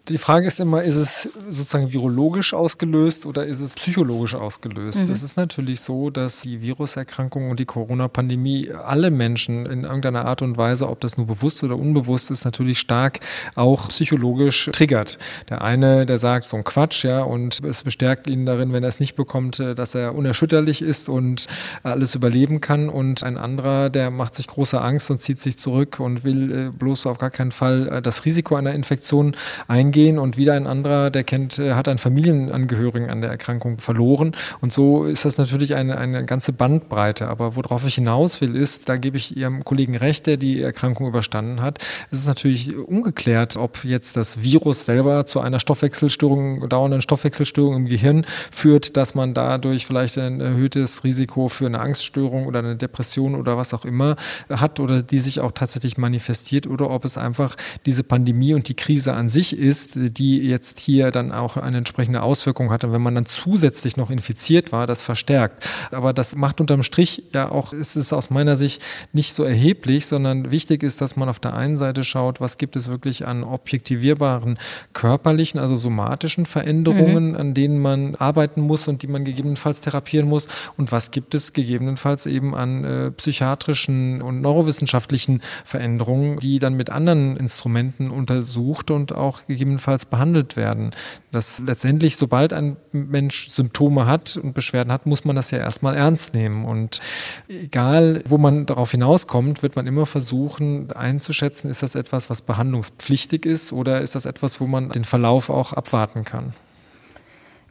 die Frage ist immer, ist es sozusagen virologisch ausgelöst oder ist es psychologisch ausgelöst? Mhm. Es ist natürlich so, dass die Viruserkrankung und die Corona-Pandemie alle Menschen in irgendeiner Art und Weise, ob das nur bewusst oder unbewusst ist, natürlich stark auch psychologisch triggert. Der eine, der sagt so ein Quatsch, ja, und es bestärkt ihn darin, wenn er es nicht bekommt, äh, dass er unerschütterlich ist und alles überleben kann. Und ein anderer, der macht sich große Angst und zieht sich zurück und will äh, bloß auf gar keinen Fall äh, das Risiko einer Infektion eingehen gehen und wieder ein anderer, der kennt, äh, hat einen Familienangehörigen an der Erkrankung verloren. Und so ist das natürlich eine, eine ganze Bandbreite. Aber worauf ich hinaus will, ist, da gebe ich Ihrem Kollegen recht, der die Erkrankung überstanden hat. Es ist natürlich ungeklärt, ob jetzt das Virus selber zu einer Stoffwechselstörung, dauernden Stoffwechselstörung im Gehirn führt, dass man dadurch vielleicht ein erhöhtes Risiko für eine Angststörung oder eine Depression oder was auch immer hat oder die sich auch tatsächlich manifestiert oder ob es einfach diese Pandemie und die Krise an sich ist, ist, die jetzt hier dann auch eine entsprechende Auswirkung hat. Und wenn man dann zusätzlich noch infiziert war, das verstärkt. Aber das macht unterm Strich ja auch, ist es aus meiner Sicht nicht so erheblich, sondern wichtig ist, dass man auf der einen Seite schaut, was gibt es wirklich an objektivierbaren körperlichen, also somatischen Veränderungen, mhm. an denen man arbeiten muss und die man gegebenenfalls therapieren muss und was gibt es gegebenenfalls eben an äh, psychiatrischen und neurowissenschaftlichen Veränderungen, die dann mit anderen Instrumenten untersucht und auch gegebenenfalls behandelt werden. Das letztendlich, sobald ein Mensch Symptome hat und Beschwerden hat, muss man das ja erstmal ernst nehmen. Und egal, wo man darauf hinauskommt, wird man immer versuchen einzuschätzen, ist das etwas, was behandlungspflichtig ist oder ist das etwas, wo man den Verlauf auch abwarten kann.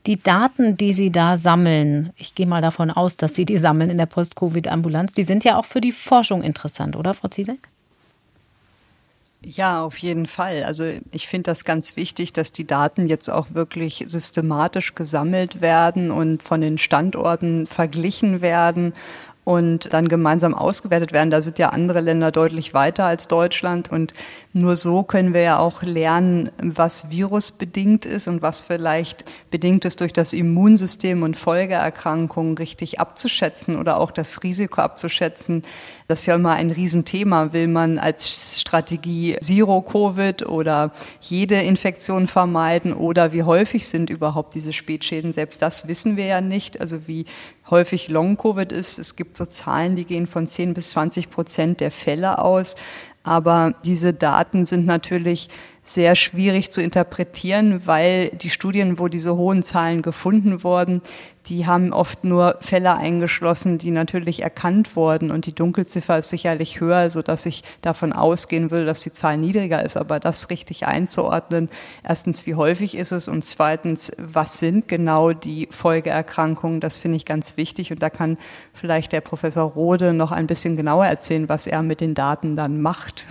Die Daten, die Sie da sammeln, ich gehe mal davon aus, dass Sie die sammeln in der Post-Covid-Ambulanz, die sind ja auch für die Forschung interessant, oder, Frau Ziesek? Ja, auf jeden Fall. Also ich finde das ganz wichtig, dass die Daten jetzt auch wirklich systematisch gesammelt werden und von den Standorten verglichen werden und dann gemeinsam ausgewertet werden. Da sind ja andere Länder deutlich weiter als Deutschland und nur so können wir ja auch lernen, was virusbedingt ist und was vielleicht bedingt ist durch das Immunsystem und Folgeerkrankungen richtig abzuschätzen oder auch das Risiko abzuschätzen. Das ist ja immer ein Riesenthema. Will man als Strategie Zero-Covid oder jede Infektion vermeiden oder wie häufig sind überhaupt diese Spätschäden? Selbst das wissen wir ja nicht. Also wie häufig Long-Covid ist. Es gibt so Zahlen, die gehen von 10 bis 20 Prozent der Fälle aus. Aber diese Daten sind natürlich sehr schwierig zu interpretieren, weil die Studien, wo diese hohen Zahlen gefunden wurden, die haben oft nur Fälle eingeschlossen, die natürlich erkannt wurden und die Dunkelziffer ist sicherlich höher, so dass ich davon ausgehen will, dass die Zahl niedriger ist. Aber das richtig einzuordnen, erstens, wie häufig ist es und zweitens, was sind genau die Folgeerkrankungen, das finde ich ganz wichtig und da kann vielleicht der Professor Rode noch ein bisschen genauer erzählen, was er mit den Daten dann macht.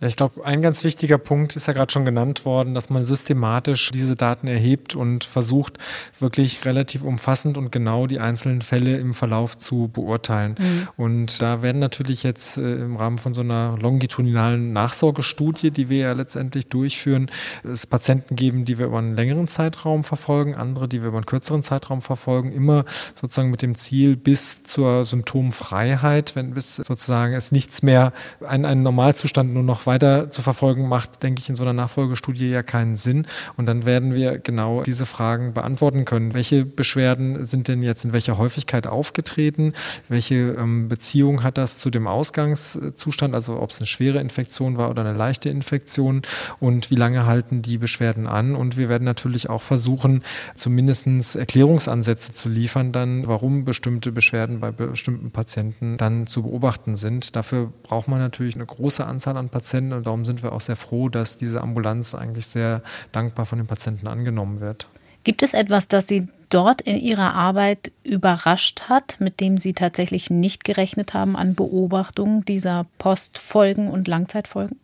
Ja, ich glaube, ein ganz wichtiger Punkt ist ja gerade schon genannt worden, dass man systematisch diese Daten erhebt und versucht, wirklich relativ umfassend und genau die einzelnen Fälle im Verlauf zu beurteilen. Mhm. Und da werden natürlich jetzt äh, im Rahmen von so einer longitudinalen Nachsorgestudie, die wir ja letztendlich durchführen, es Patienten geben, die wir über einen längeren Zeitraum verfolgen, andere, die wir über einen kürzeren Zeitraum verfolgen, immer sozusagen mit dem Ziel bis zur Symptomfreiheit, wenn bis sozusagen es nichts mehr, ein, ein Normalzustand nur noch weiter zu verfolgen, macht, denke ich, in so einer Nachfolgestudie ja keinen Sinn. Und dann werden wir genau diese Fragen beantworten können. Welche Beschwerden sind denn jetzt in welcher Häufigkeit aufgetreten? Welche ähm, Beziehung hat das zu dem Ausgangszustand? Also ob es eine schwere Infektion war oder eine leichte Infektion? Und wie lange halten die Beschwerden an? Und wir werden natürlich auch versuchen, zumindest Erklärungsansätze zu liefern, dann, warum bestimmte Beschwerden bei bestimmten Patienten dann zu beobachten sind. Dafür braucht man natürlich eine große Anzahl an Patienten Patienten und darum sind wir auch sehr froh, dass diese Ambulanz eigentlich sehr dankbar von den Patienten angenommen wird. Gibt es etwas, das Sie dort in Ihrer Arbeit überrascht hat, mit dem Sie tatsächlich nicht gerechnet haben an Beobachtungen dieser Postfolgen und Langzeitfolgen?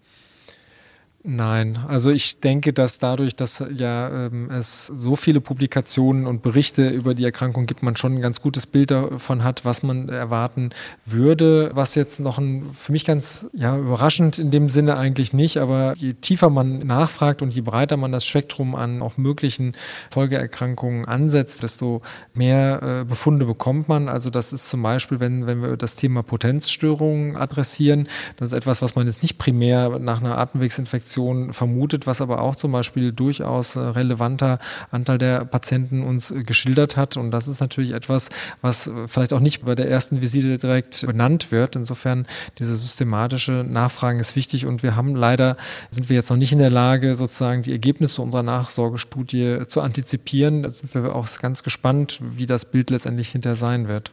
Nein, also ich denke, dass dadurch, dass ja ähm, es so viele Publikationen und Berichte über die Erkrankung gibt, man schon ein ganz gutes Bild davon hat, was man erwarten würde. Was jetzt noch ein, für mich ganz ja, überraschend in dem Sinne eigentlich nicht, aber je tiefer man nachfragt und je breiter man das Spektrum an auch möglichen Folgeerkrankungen ansetzt, desto mehr äh, Befunde bekommt man. Also das ist zum Beispiel, wenn, wenn wir das Thema Potenzstörungen adressieren, das ist etwas, was man jetzt nicht primär nach einer Atemwegsinfektion Infektion vermutet, was aber auch zum Beispiel durchaus äh, relevanter Anteil der Patienten uns äh, geschildert hat. Und das ist natürlich etwas, was äh, vielleicht auch nicht bei der ersten Visite direkt benannt wird. Insofern diese systematische Nachfragen ist wichtig und wir haben leider, sind wir jetzt noch nicht in der Lage, sozusagen die Ergebnisse unserer Nachsorgestudie zu antizipieren. Da sind wir auch ganz gespannt, wie das Bild letztendlich hinterher sein wird.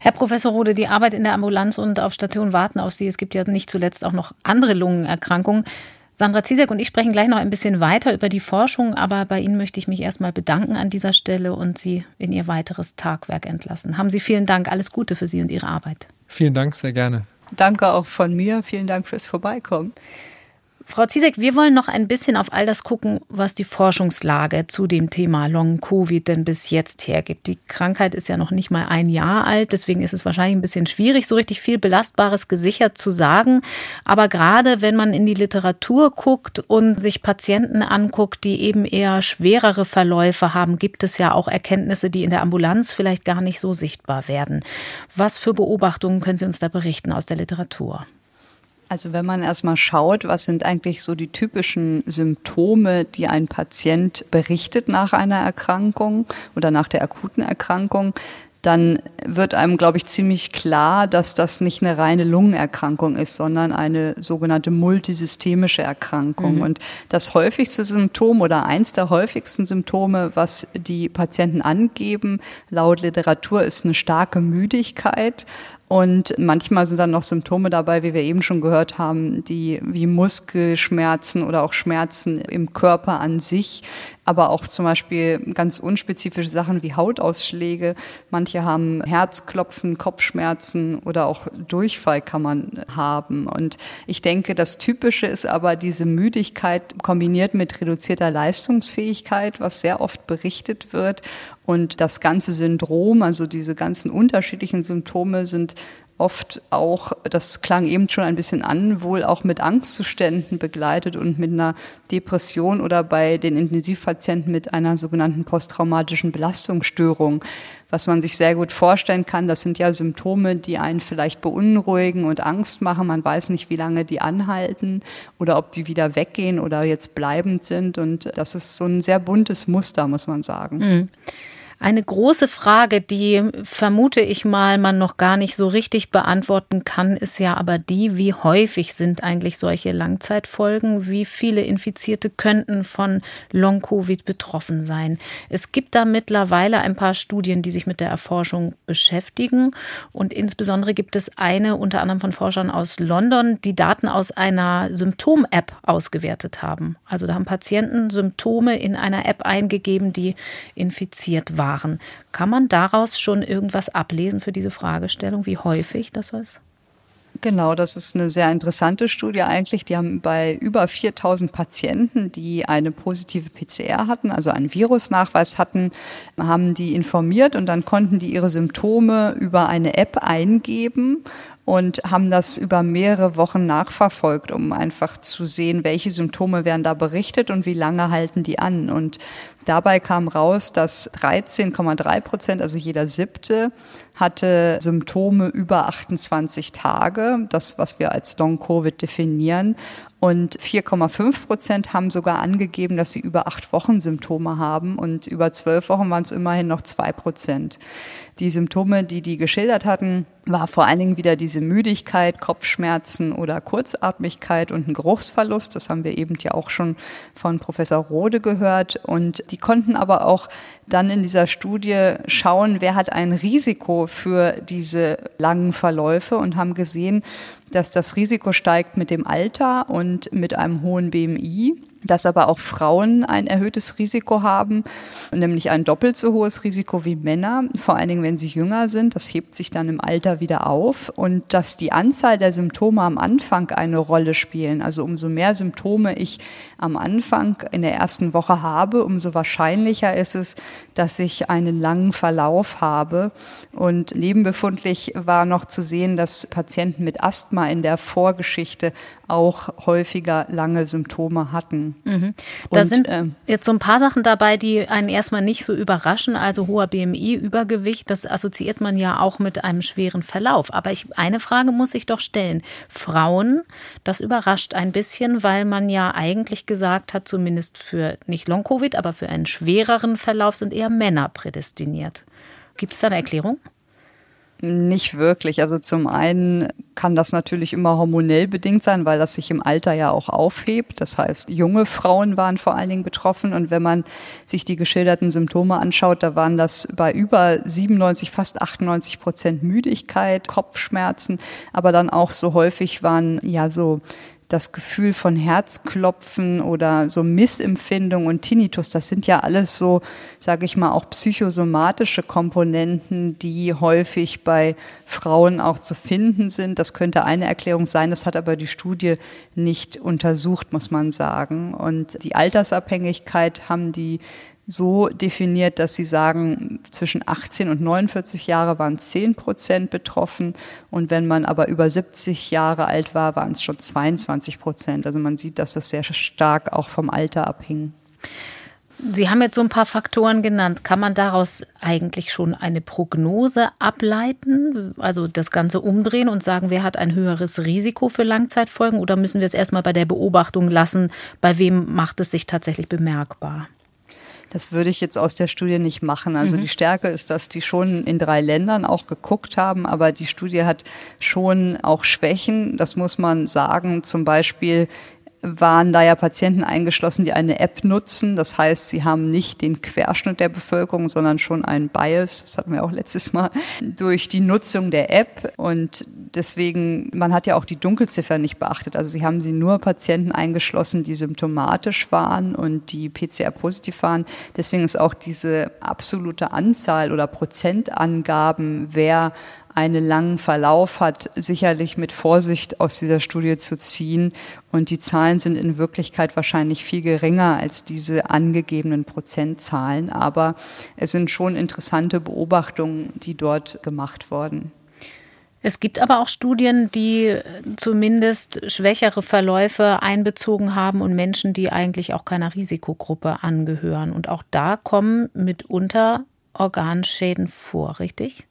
Herr Professor Rode, die Arbeit in der Ambulanz und auf Station warten auf Sie. Es gibt ja nicht zuletzt auch noch andere Lungenerkrankungen. Sandra Ziesek und ich sprechen gleich noch ein bisschen weiter über die Forschung, aber bei Ihnen möchte ich mich erstmal bedanken an dieser Stelle und Sie in Ihr weiteres Tagwerk entlassen. Haben Sie vielen Dank, alles Gute für Sie und Ihre Arbeit. Vielen Dank, sehr gerne. Danke auch von mir, vielen Dank fürs Vorbeikommen. Frau Ziesek, wir wollen noch ein bisschen auf all das gucken, was die Forschungslage zu dem Thema Long-Covid denn bis jetzt hergibt. Die Krankheit ist ja noch nicht mal ein Jahr alt, deswegen ist es wahrscheinlich ein bisschen schwierig, so richtig viel Belastbares gesichert zu sagen. Aber gerade wenn man in die Literatur guckt und sich Patienten anguckt, die eben eher schwerere Verläufe haben, gibt es ja auch Erkenntnisse, die in der Ambulanz vielleicht gar nicht so sichtbar werden. Was für Beobachtungen können Sie uns da berichten aus der Literatur? Also wenn man erstmal schaut, was sind eigentlich so die typischen Symptome, die ein Patient berichtet nach einer Erkrankung oder nach der akuten Erkrankung, dann wird einem, glaube ich, ziemlich klar, dass das nicht eine reine Lungenerkrankung ist, sondern eine sogenannte multisystemische Erkrankung. Mhm. Und das häufigste Symptom oder eins der häufigsten Symptome, was die Patienten angeben, laut Literatur, ist eine starke Müdigkeit und manchmal sind dann noch Symptome dabei, wie wir eben schon gehört haben, die wie Muskelschmerzen oder auch Schmerzen im Körper an sich, aber auch zum Beispiel ganz unspezifische Sachen wie Hautausschläge. Manche haben Herzklopfen, Kopfschmerzen oder auch Durchfall kann man haben. Und ich denke, das Typische ist aber diese Müdigkeit kombiniert mit reduzierter Leistungsfähigkeit, was sehr oft berichtet wird und das ganze Syndrom, also diese ganzen unterschiedlichen Symptome sind oft auch, das klang eben schon ein bisschen an, wohl auch mit Angstzuständen begleitet und mit einer Depression oder bei den Intensivpatienten mit einer sogenannten posttraumatischen Belastungsstörung, was man sich sehr gut vorstellen kann. Das sind ja Symptome, die einen vielleicht beunruhigen und Angst machen. Man weiß nicht, wie lange die anhalten oder ob die wieder weggehen oder jetzt bleibend sind. Und das ist so ein sehr buntes Muster, muss man sagen. Mhm. Eine große Frage, die vermute ich mal man noch gar nicht so richtig beantworten kann, ist ja aber die, wie häufig sind eigentlich solche Langzeitfolgen? Wie viele Infizierte könnten von Long-Covid betroffen sein? Es gibt da mittlerweile ein paar Studien, die sich mit der Erforschung beschäftigen. Und insbesondere gibt es eine, unter anderem von Forschern aus London, die Daten aus einer Symptom-App ausgewertet haben. Also da haben Patienten Symptome in einer App eingegeben, die infiziert waren waren. Kann man daraus schon irgendwas ablesen für diese Fragestellung, wie häufig das ist? Genau, das ist eine sehr interessante Studie eigentlich. Die haben bei über 4000 Patienten, die eine positive PCR hatten, also einen Virusnachweis hatten, haben die informiert und dann konnten die ihre Symptome über eine App eingeben und haben das über mehrere Wochen nachverfolgt, um einfach zu sehen, welche Symptome werden da berichtet und wie lange halten die an. Und dabei kam raus, dass 13,3 Prozent, also jeder siebte, hatte Symptome über 28 Tage, das, was wir als Long-Covid definieren. Und 4,5 Prozent haben sogar angegeben, dass sie über acht Wochen Symptome haben und über zwölf Wochen waren es immerhin noch zwei Prozent. Die Symptome, die die geschildert hatten, war vor allen Dingen wieder diese Müdigkeit, Kopfschmerzen oder Kurzatmigkeit und ein Geruchsverlust. Das haben wir eben ja auch schon von Professor Rode gehört. Und die konnten aber auch dann in dieser Studie schauen, wer hat ein Risiko für diese langen Verläufe und haben gesehen, dass das Risiko steigt mit dem Alter und mit einem hohen BMI dass aber auch Frauen ein erhöhtes Risiko haben, nämlich ein doppelt so hohes Risiko wie Männer, vor allen Dingen, wenn sie jünger sind. Das hebt sich dann im Alter wieder auf und dass die Anzahl der Symptome am Anfang eine Rolle spielen. Also umso mehr Symptome ich am Anfang in der ersten Woche habe, umso wahrscheinlicher ist es, dass ich einen langen Verlauf habe. Und nebenbefundlich war noch zu sehen, dass Patienten mit Asthma in der Vorgeschichte auch häufiger lange Symptome hatten. Mhm. Da Und, sind ähm, jetzt so ein paar Sachen dabei, die einen erstmal nicht so überraschen. Also hoher BMI, Übergewicht, das assoziiert man ja auch mit einem schweren Verlauf. Aber ich, eine Frage muss ich doch stellen. Frauen, das überrascht ein bisschen, weil man ja eigentlich gesagt hat, zumindest für nicht Long-Covid, aber für einen schwereren Verlauf sind eher Männer prädestiniert. Gibt es da eine Erklärung? Nicht wirklich. Also zum einen kann das natürlich immer hormonell bedingt sein, weil das sich im Alter ja auch aufhebt. Das heißt, junge Frauen waren vor allen Dingen betroffen. Und wenn man sich die geschilderten Symptome anschaut, da waren das bei über 97, fast 98 Prozent Müdigkeit, Kopfschmerzen, aber dann auch so häufig waren ja so das Gefühl von Herzklopfen oder so Missempfindung und Tinnitus, das sind ja alles so, sage ich mal, auch psychosomatische Komponenten, die häufig bei Frauen auch zu finden sind. Das könnte eine Erklärung sein, das hat aber die Studie nicht untersucht, muss man sagen. Und die Altersabhängigkeit haben die so definiert, dass sie sagen, zwischen 18 und 49 Jahre waren 10 Prozent betroffen und wenn man aber über 70 Jahre alt war, waren es schon 22 Prozent. Also man sieht, dass das sehr stark auch vom Alter abhing. Sie haben jetzt so ein paar Faktoren genannt. Kann man daraus eigentlich schon eine Prognose ableiten, also das Ganze umdrehen und sagen, wer hat ein höheres Risiko für Langzeitfolgen oder müssen wir es erstmal bei der Beobachtung lassen, bei wem macht es sich tatsächlich bemerkbar? Das würde ich jetzt aus der Studie nicht machen. Also mhm. die Stärke ist, dass die schon in drei Ländern auch geguckt haben, aber die Studie hat schon auch Schwächen. Das muss man sagen. Zum Beispiel waren da ja Patienten eingeschlossen, die eine App nutzen. Das heißt, sie haben nicht den Querschnitt der Bevölkerung, sondern schon einen Bias, das hatten wir auch letztes Mal, durch die Nutzung der App. Und deswegen, man hat ja auch die Dunkelziffer nicht beachtet. Also sie haben sie nur Patienten eingeschlossen, die symptomatisch waren und die PCR-positiv waren. Deswegen ist auch diese absolute Anzahl oder Prozentangaben, wer einen langen Verlauf hat, sicherlich mit Vorsicht aus dieser Studie zu ziehen. Und die Zahlen sind in Wirklichkeit wahrscheinlich viel geringer als diese angegebenen Prozentzahlen. Aber es sind schon interessante Beobachtungen, die dort gemacht wurden. Es gibt aber auch Studien, die zumindest schwächere Verläufe einbezogen haben und Menschen, die eigentlich auch keiner Risikogruppe angehören. Und auch da kommen mitunter Organschäden vor, richtig?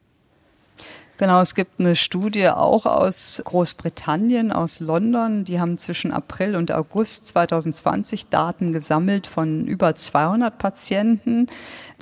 Genau, es gibt eine Studie auch aus Großbritannien, aus London. Die haben zwischen April und August 2020 Daten gesammelt von über 200 Patienten,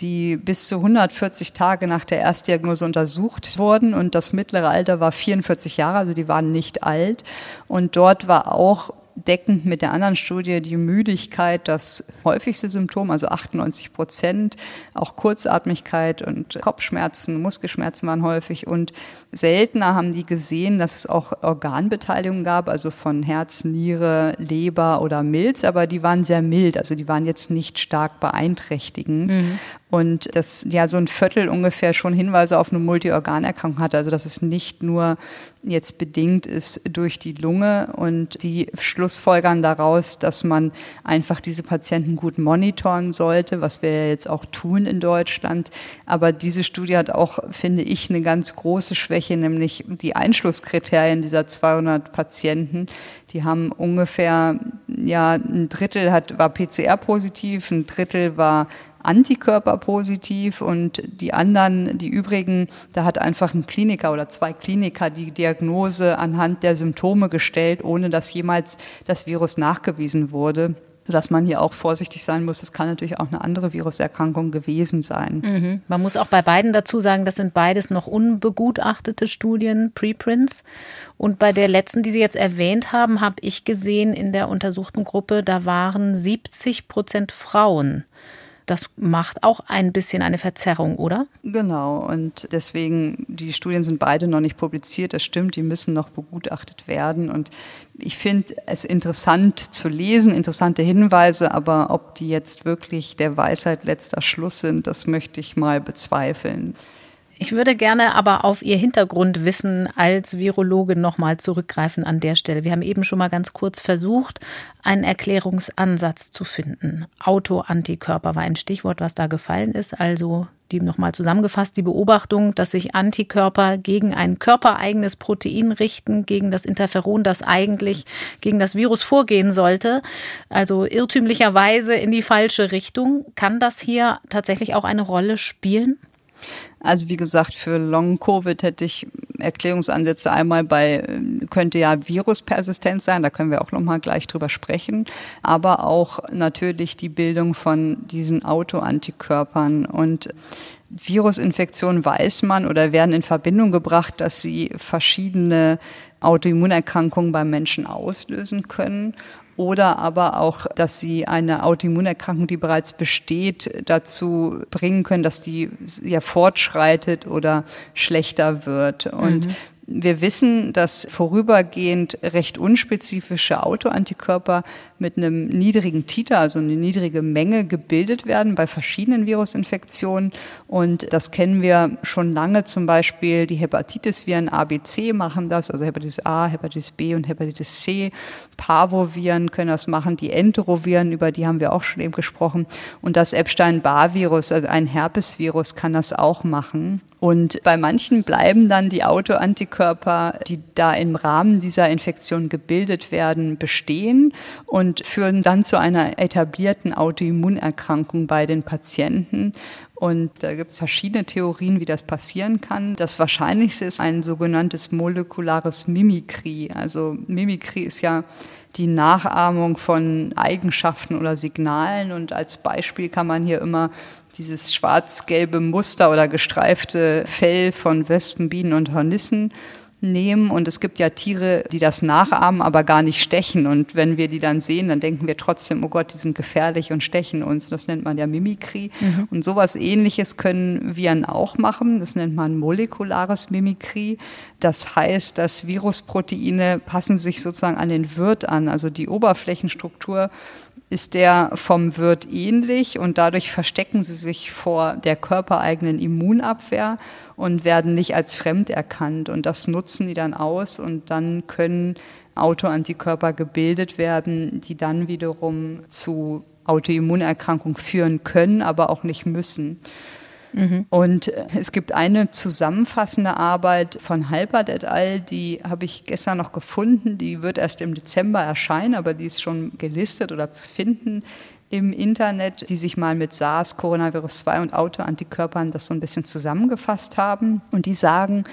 die bis zu 140 Tage nach der Erstdiagnose untersucht wurden. Und das mittlere Alter war 44 Jahre, also die waren nicht alt. Und dort war auch deckend mit der anderen Studie die Müdigkeit das häufigste Symptom, also 98 Prozent. Auch Kurzatmigkeit und Kopfschmerzen, Muskelschmerzen waren häufig. Und seltener haben die gesehen, dass es auch Organbeteiligung gab, also von Herz, Niere, Leber oder Milz, aber die waren sehr mild, also die waren jetzt nicht stark beeinträchtigend. Mhm. Und das ja so ein Viertel ungefähr schon Hinweise auf eine Multiorganerkrankung hatte. Also dass es nicht nur jetzt bedingt ist durch die Lunge und die Schlussfolgern daraus, dass man einfach diese Patienten gut monitoren sollte, was wir ja jetzt auch tun in Deutschland. Aber diese Studie hat auch, finde ich, eine ganz große Schwäche, nämlich die Einschlusskriterien dieser 200 Patienten. Die haben ungefähr, ja, ein Drittel hat, war PCR-positiv, ein Drittel war Antikörper positiv und die anderen, die übrigen, da hat einfach ein Kliniker oder zwei Kliniker die Diagnose anhand der Symptome gestellt, ohne dass jemals das Virus nachgewiesen wurde sodass man hier auch vorsichtig sein muss. Es kann natürlich auch eine andere Viruserkrankung gewesen sein. Mhm. Man muss auch bei beiden dazu sagen, das sind beides noch unbegutachtete Studien, Preprints. Und bei der letzten, die Sie jetzt erwähnt haben, habe ich gesehen in der untersuchten Gruppe, da waren 70 Prozent Frauen. Das macht auch ein bisschen eine Verzerrung, oder? Genau. Und deswegen, die Studien sind beide noch nicht publiziert. Das stimmt, die müssen noch begutachtet werden. Und ich finde es interessant zu lesen, interessante Hinweise, aber ob die jetzt wirklich der Weisheit letzter Schluss sind, das möchte ich mal bezweifeln. Ich würde gerne aber auf Ihr Hintergrundwissen als Virologe nochmal zurückgreifen an der Stelle. Wir haben eben schon mal ganz kurz versucht, einen Erklärungsansatz zu finden. Autoantikörper war ein Stichwort, was da gefallen ist. Also die nochmal zusammengefasst, die Beobachtung, dass sich Antikörper gegen ein körpereigenes Protein richten, gegen das Interferon, das eigentlich gegen das Virus vorgehen sollte. Also irrtümlicherweise in die falsche Richtung. Kann das hier tatsächlich auch eine Rolle spielen? Also wie gesagt, für Long-Covid hätte ich Erklärungsansätze. Einmal bei, könnte ja Viruspersistenz sein, da können wir auch nochmal gleich drüber sprechen, aber auch natürlich die Bildung von diesen Autoantikörpern. Und Virusinfektionen weiß man oder werden in Verbindung gebracht, dass sie verschiedene Autoimmunerkrankungen beim Menschen auslösen können oder aber auch, dass sie eine Autoimmunerkrankung, die bereits besteht, dazu bringen können, dass die ja fortschreitet oder schlechter wird. Und mhm Wir wissen, dass vorübergehend recht unspezifische Autoantikörper mit einem niedrigen Titer, also eine niedrige Menge gebildet werden bei verschiedenen Virusinfektionen. Und das kennen wir schon lange. Zum Beispiel die Hepatitis-Viren ABC machen das, also Hepatitis A, Hepatitis B und Hepatitis C. Parvoviren können das machen, die Enteroviren, über die haben wir auch schon eben gesprochen. Und das Epstein-Barr-Virus, also ein Herpesvirus, kann das auch machen. Und bei manchen bleiben dann die Autoantikörper, die da im Rahmen dieser Infektion gebildet werden, bestehen und führen dann zu einer etablierten Autoimmunerkrankung bei den Patienten. Und da gibt es verschiedene Theorien, wie das passieren kann. Das Wahrscheinlichste ist ein sogenanntes molekulares Mimikry. Also Mimikry ist ja die Nachahmung von Eigenschaften oder Signalen. Und als Beispiel kann man hier immer dieses schwarz-gelbe Muster oder gestreifte Fell von Wespen, Bienen und Hornissen nehmen. Und es gibt ja Tiere, die das nachahmen, aber gar nicht stechen. Und wenn wir die dann sehen, dann denken wir trotzdem, oh Gott, die sind gefährlich und stechen uns. Das nennt man ja Mimikry. Mhm. Und sowas ähnliches können Viren auch machen. Das nennt man molekulares Mimikry. Das heißt, dass Virusproteine passen sich sozusagen an den Wirt an. Also die Oberflächenstruktur ist der vom Wirt ähnlich und dadurch verstecken sie sich vor der körpereigenen Immunabwehr und werden nicht als fremd erkannt. Und das nutzen die dann aus und dann können Autoantikörper gebildet werden, die dann wiederum zu Autoimmunerkrankung führen können, aber auch nicht müssen. Mhm. Und es gibt eine zusammenfassende Arbeit von Halpert et al., die habe ich gestern noch gefunden. Die wird erst im Dezember erscheinen, aber die ist schon gelistet oder zu finden im Internet, die sich mal mit SARS, Coronavirus 2 und Autoantikörpern das so ein bisschen zusammengefasst haben. Und die sagen,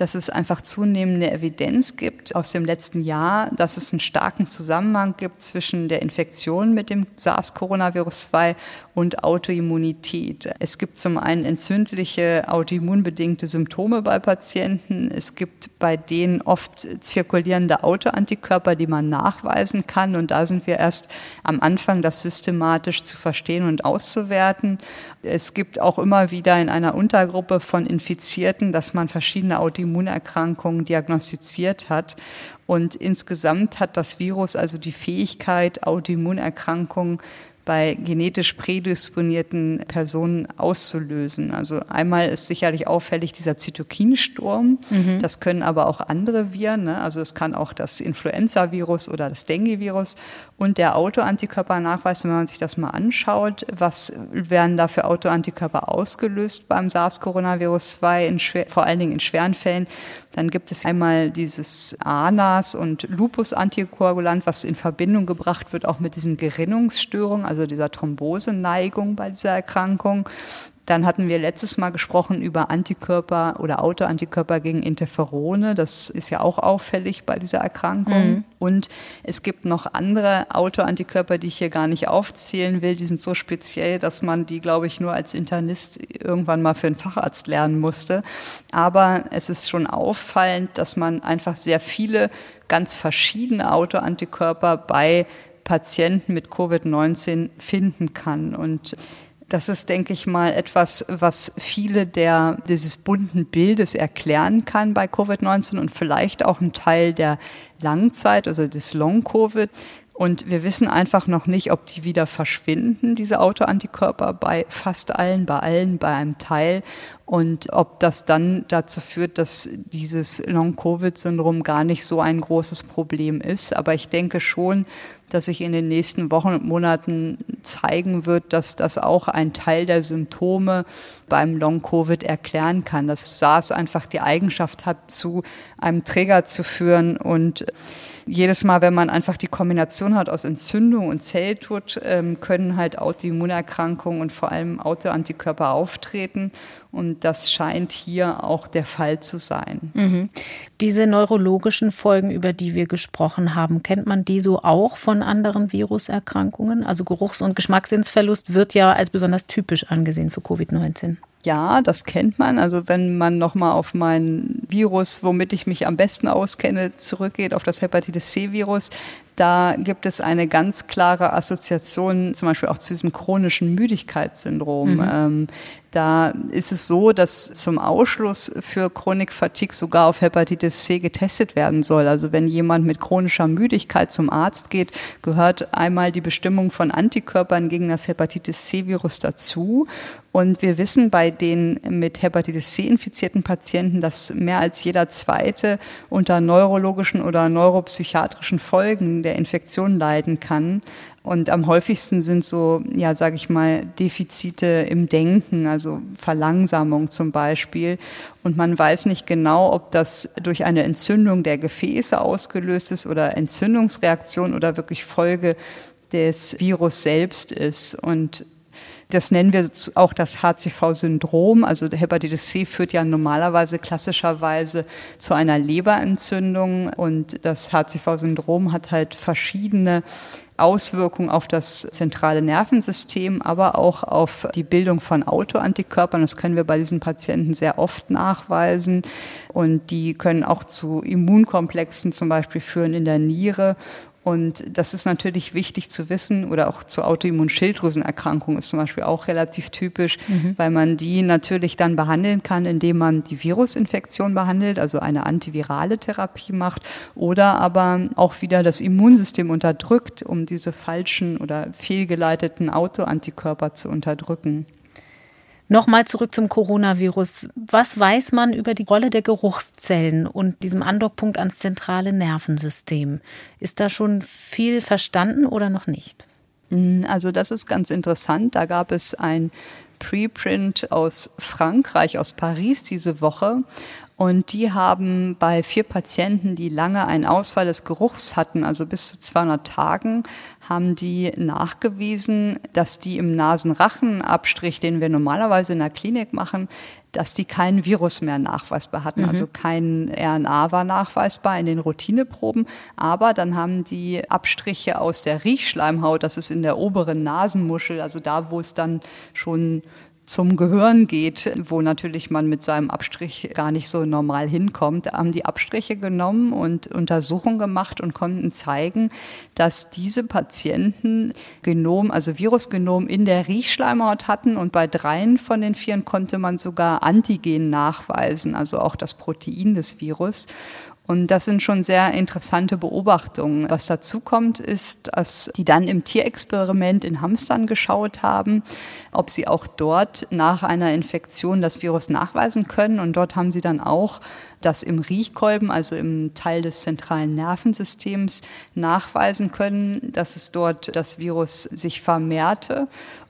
dass es einfach zunehmende Evidenz gibt aus dem letzten Jahr, dass es einen starken Zusammenhang gibt zwischen der Infektion mit dem SARS-Coronavirus 2 und Autoimmunität. Es gibt zum einen entzündliche autoimmunbedingte Symptome bei Patienten. Es gibt bei denen oft zirkulierende Autoantikörper, die man nachweisen kann. Und da sind wir erst am Anfang, das systematisch zu verstehen und auszuwerten. Es gibt auch immer wieder in einer Untergruppe von Infizierten, dass man verschiedene Autoimmunerkrankungen diagnostiziert hat. Und insgesamt hat das Virus also die Fähigkeit, Autoimmunerkrankungen bei genetisch prädisponierten Personen auszulösen. Also einmal ist sicherlich auffällig dieser Zytokinsturm. Mhm. Das können aber auch andere Viren. Ne? Also es kann auch das Influenza-Virus oder das Dengue-Virus und der Autoantikörpernachweis, wenn man sich das mal anschaut, was werden da für Autoantikörper ausgelöst beim SARS-Coronavirus 2, vor allen Dingen in schweren Fällen, dann gibt es einmal dieses ANAS und Lupus-Antikoagulant, was in Verbindung gebracht wird auch mit diesen Gerinnungsstörungen, also dieser Thromboseneigung bei dieser Erkrankung. Dann hatten wir letztes Mal gesprochen über Antikörper oder Autoantikörper gegen Interferone. Das ist ja auch auffällig bei dieser Erkrankung. Mhm. Und es gibt noch andere Autoantikörper, die ich hier gar nicht aufzählen will. Die sind so speziell, dass man die, glaube ich, nur als Internist irgendwann mal für einen Facharzt lernen musste. Aber es ist schon auffallend, dass man einfach sehr viele ganz verschiedene Autoantikörper bei Patienten mit Covid-19 finden kann. Und das ist, denke ich mal, etwas, was viele der, dieses bunten Bildes erklären kann bei Covid-19 und vielleicht auch ein Teil der Langzeit, also des Long-Covid. Und wir wissen einfach noch nicht, ob die wieder verschwinden, diese Autoantikörper, bei fast allen, bei allen, bei einem Teil. Und ob das dann dazu führt, dass dieses Long-Covid-Syndrom gar nicht so ein großes Problem ist. Aber ich denke schon, dass sich in den nächsten Wochen und Monaten zeigen wird, dass das auch ein Teil der Symptome beim Long-Covid erklären kann, dass SARS einfach die Eigenschaft hat, zu einem Träger zu führen und jedes Mal, wenn man einfach die Kombination hat aus Entzündung und Zelltod, ähm, können halt Autoimmunerkrankungen und vor allem Autoantikörper auftreten. Und das scheint hier auch der Fall zu sein. Mhm. Diese neurologischen Folgen, über die wir gesprochen haben, kennt man die so auch von anderen Viruserkrankungen? Also Geruchs- und Geschmackssinnsverlust wird ja als besonders typisch angesehen für Covid-19. Ja, das kennt man. Also wenn man nochmal auf mein Virus, womit ich mich am besten auskenne, zurückgeht, auf das Hepatitis C-Virus, Da gibt es eine ganz klare Assoziation zum Beispiel auch zu diesem chronischen Müdigkeitssyndrom. Mhm. Ähm, da ist es so, dass zum Ausschluss für Chronik Fatigue sogar auf Hepatitis C getestet werden soll. Also wenn jemand mit chronischer Müdigkeit zum Arzt geht, gehört einmal die Bestimmung von Antikörpern gegen das Hepatitis C-Virus dazu. Und wir wissen bei den mit Hepatitis C infizierten Patienten, dass mehr als jeder zweite unter neurologischen oder neuropsychiatrischen Folgen der Infektion leiden kann. Und am häufigsten sind so, ja, sage ich mal, Defizite im Denken, also Verlangsamung zum Beispiel. Und man weiß nicht genau, ob das durch eine Entzündung der Gefäße ausgelöst ist oder Entzündungsreaktion oder wirklich Folge des Virus selbst ist. Und das nennen wir auch das HCV-Syndrom. Also Hepatitis C führt ja normalerweise klassischerweise zu einer Leberentzündung und das HCV-Syndrom hat halt verschiedene Auswirkungen auf das zentrale Nervensystem, aber auch auf die Bildung von Autoantikörpern. Das können wir bei diesen Patienten sehr oft nachweisen. Und die können auch zu Immunkomplexen zum Beispiel führen in der Niere und das ist natürlich wichtig zu wissen oder auch zur Autoimmunschilddrüsenerkrankung ist zum Beispiel auch relativ typisch, mhm. weil man die natürlich dann behandeln kann, indem man die Virusinfektion behandelt, also eine antivirale Therapie macht oder aber auch wieder das Immunsystem unterdrückt, um diese falschen oder fehlgeleiteten Autoantikörper zu unterdrücken. Nochmal zurück zum Coronavirus. Was weiß man über die Rolle der Geruchszellen und diesem Andockpunkt ans zentrale Nervensystem? Ist da schon viel verstanden oder noch nicht? Mm, also das ist ganz interessant. Da gab es ein Preprint aus Frankreich, aus Paris diese Woche. Und die haben bei vier Patienten, die lange einen Ausfall des Geruchs hatten, also bis zu 200 Tagen, haben die nachgewiesen, dass die im Nasenrachenabstrich, den wir normalerweise in der Klinik machen, dass die kein Virus mehr nachweisbar hatten. Mhm. Also kein RNA war nachweisbar in den Routineproben. Aber dann haben die Abstriche aus der Riechschleimhaut, das ist in der oberen Nasenmuschel, also da, wo es dann schon zum Gehirn geht, wo natürlich man mit seinem Abstrich gar nicht so normal hinkommt, haben die Abstriche genommen und Untersuchungen gemacht und konnten zeigen, dass diese Patienten Genom, also Virusgenom in der Riechschleimhaut hatten und bei dreien von den vieren konnte man sogar Antigen nachweisen, also auch das Protein des Virus. Und das sind schon sehr interessante Beobachtungen. Was dazu kommt, ist, dass die dann im Tierexperiment in Hamstern geschaut haben, ob sie auch dort nach einer Infektion das Virus nachweisen können. Und dort haben sie dann auch das im Riechkolben, also im Teil des zentralen Nervensystems, nachweisen können, dass es dort das Virus sich vermehrte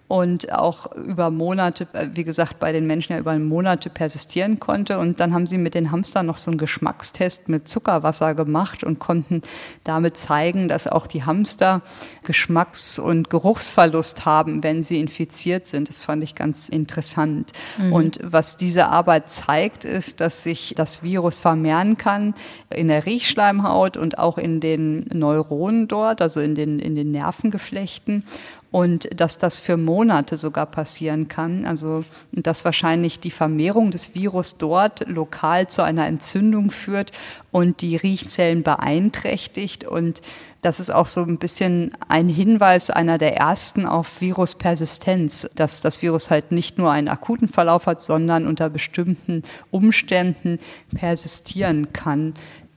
und auch über Monate, äh, wie gesagt, bei den Menschen ja über Monate persistieren konnte. Und dann haben sie mit den Hamstern noch so einen Geschmackstest mit Zuckerwasser gemacht und konnten damit zeigen, dass auch die Hamster Geschmacks- und Geruchsverlust haben, wenn sie infiziert sind. Das fand ich ganz interessant. Mhm. Und was diese Arbeit zeigt, ist, dass sich das Virus vermehren kann in der Riechschleimhaut und auch in den Neuronen dort, also in den, in den Nervengeflechten und dass das für Monate sogar passieren kann. Also dass wahrscheinlich die Vermehrung des Virus dort lokal zu einer Entzündung führt und die Riechzellen beeinträchtigt. Und das ist auch so ein bisschen ein Hinweis einer der ersten auf Viruspersistenz, dass das Virus halt nicht nur einen akuten Verlauf hat, sondern unter bestimmten Umständen persistieren kann.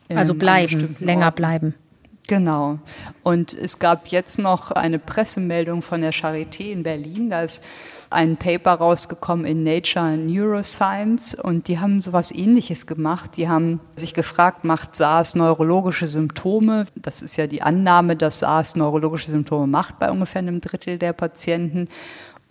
Also bleiben, länger bleiben. Genau. Und es gab jetzt noch eine Pressemeldung von der Charité in Berlin. Da ist ein Paper rausgekommen in Nature Neuroscience und die haben sowas ähnliches gemacht. Die haben sich gefragt, macht SARS neurologische Symptome? Das ist ja die Annahme, dass SARS neurologische Symptome macht bei ungefähr einem Drittel der Patienten.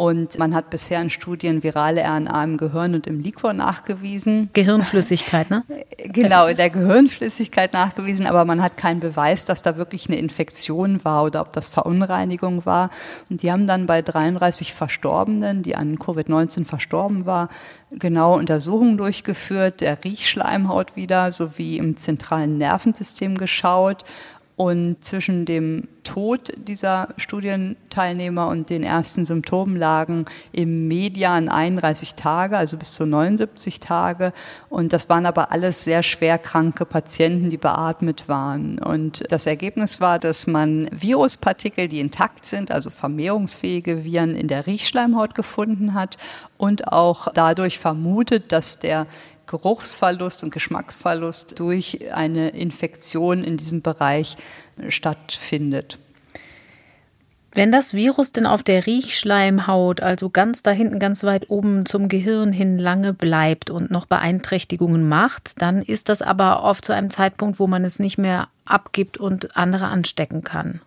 Und man hat bisher in Studien virale RNA im Gehirn und im Liquor nachgewiesen. Gehirnflüssigkeit, ne? Genau, in der Gehirnflüssigkeit nachgewiesen, aber man hat keinen Beweis, dass da wirklich eine Infektion war oder ob das Verunreinigung war. Und die haben dann bei 33 Verstorbenen, die an Covid-19 verstorben war, genau Untersuchungen durchgeführt, der Riechschleimhaut wieder sowie im zentralen Nervensystem geschaut Und zwischen dem Tod dieser Studienteilnehmer und den ersten Symptomen lagen im Median 31 Tage, also bis zu 79 Tage. Und das waren aber alles sehr schwer kranke Patienten, die beatmet waren. Und das Ergebnis war, dass man Viruspartikel, die intakt sind, also vermehrungsfähige Viren in der Riechschleimhaut gefunden hat und auch dadurch vermutet, dass der Geruchsverlust und Geschmacksverlust durch eine Infektion in diesem Bereich stattfindet. Wenn das Virus denn auf der Riechschleimhaut, also ganz da hinten, ganz weit oben zum Gehirn hin lange bleibt und noch Beeinträchtigungen macht, dann ist das aber oft zu einem Zeitpunkt, wo man es nicht mehr abgibt und andere anstecken kann.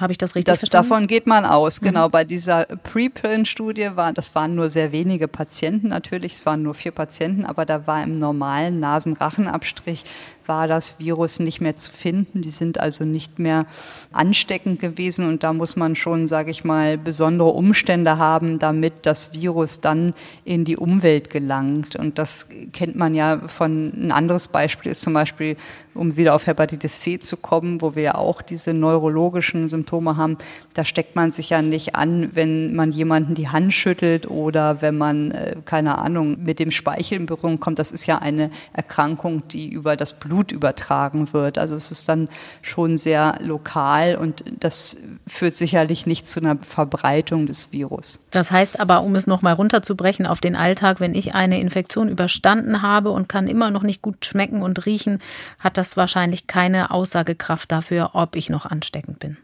Habe ich das richtig das, verstanden? Davon geht man aus, mhm. genau. Bei dieser Preprint-Studie war, das waren nur sehr wenige Patienten natürlich, es waren nur vier Patienten, aber da war im normalen Nasenrachenabstrich war das Virus nicht mehr zu finden. Die sind also nicht mehr ansteckend gewesen und da muss man schon, sage ich mal, besondere Umstände haben, damit das Virus dann in die Umwelt gelangt. Und das kennt man ja von, ein anderes Beispiel ist zum Beispiel, um wieder auf Hepatitis C zu kommen, wo wir ja auch diese neurologischen Symptome haben, da steckt man sich ja nicht an, wenn man jemanden die Hand schüttelt oder wenn man, äh, keine Ahnung, mit dem Speichel in Berührung kommt. Das ist ja eine Erkrankung, die über das Blut Blut übertragen wird. Also es ist dann schon sehr lokal und das führt sicherlich nicht zu einer Verbreitung des Virus. Das heißt aber, um es nochmal runterzubrechen auf den Alltag, wenn ich eine Infektion überstanden habe und kann immer noch nicht gut schmecken und riechen, hat das wahrscheinlich keine Aussagekraft dafür, ob ich noch ansteckend bin.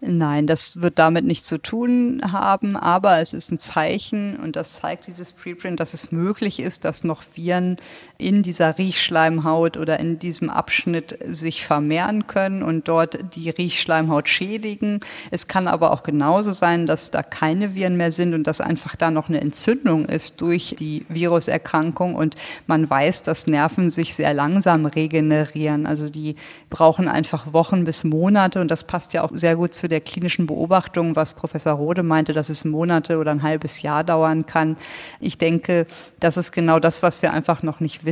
Nein, das wird damit nichts zu tun haben, aber es ist ein Zeichen und das zeigt dieses Preprint, dass es möglich ist, dass noch Viren in dieser Riechschleimhaut oder in diesem Abschnitt sich vermehren können und dort die Riechschleimhaut schädigen. Es kann aber auch genauso sein, dass da keine Viren mehr sind und dass einfach da noch eine Entzündung ist durch die Viruserkrankung und man weiß, dass Nerven sich sehr langsam regenerieren. Also die brauchen einfach Wochen bis Monate und das passt ja auch sehr gut zu der klinischen Beobachtung, was Professor Rode meinte, dass es Monate oder ein halbes Jahr dauern kann. Ich denke, das ist genau das, was wir einfach noch nicht wissen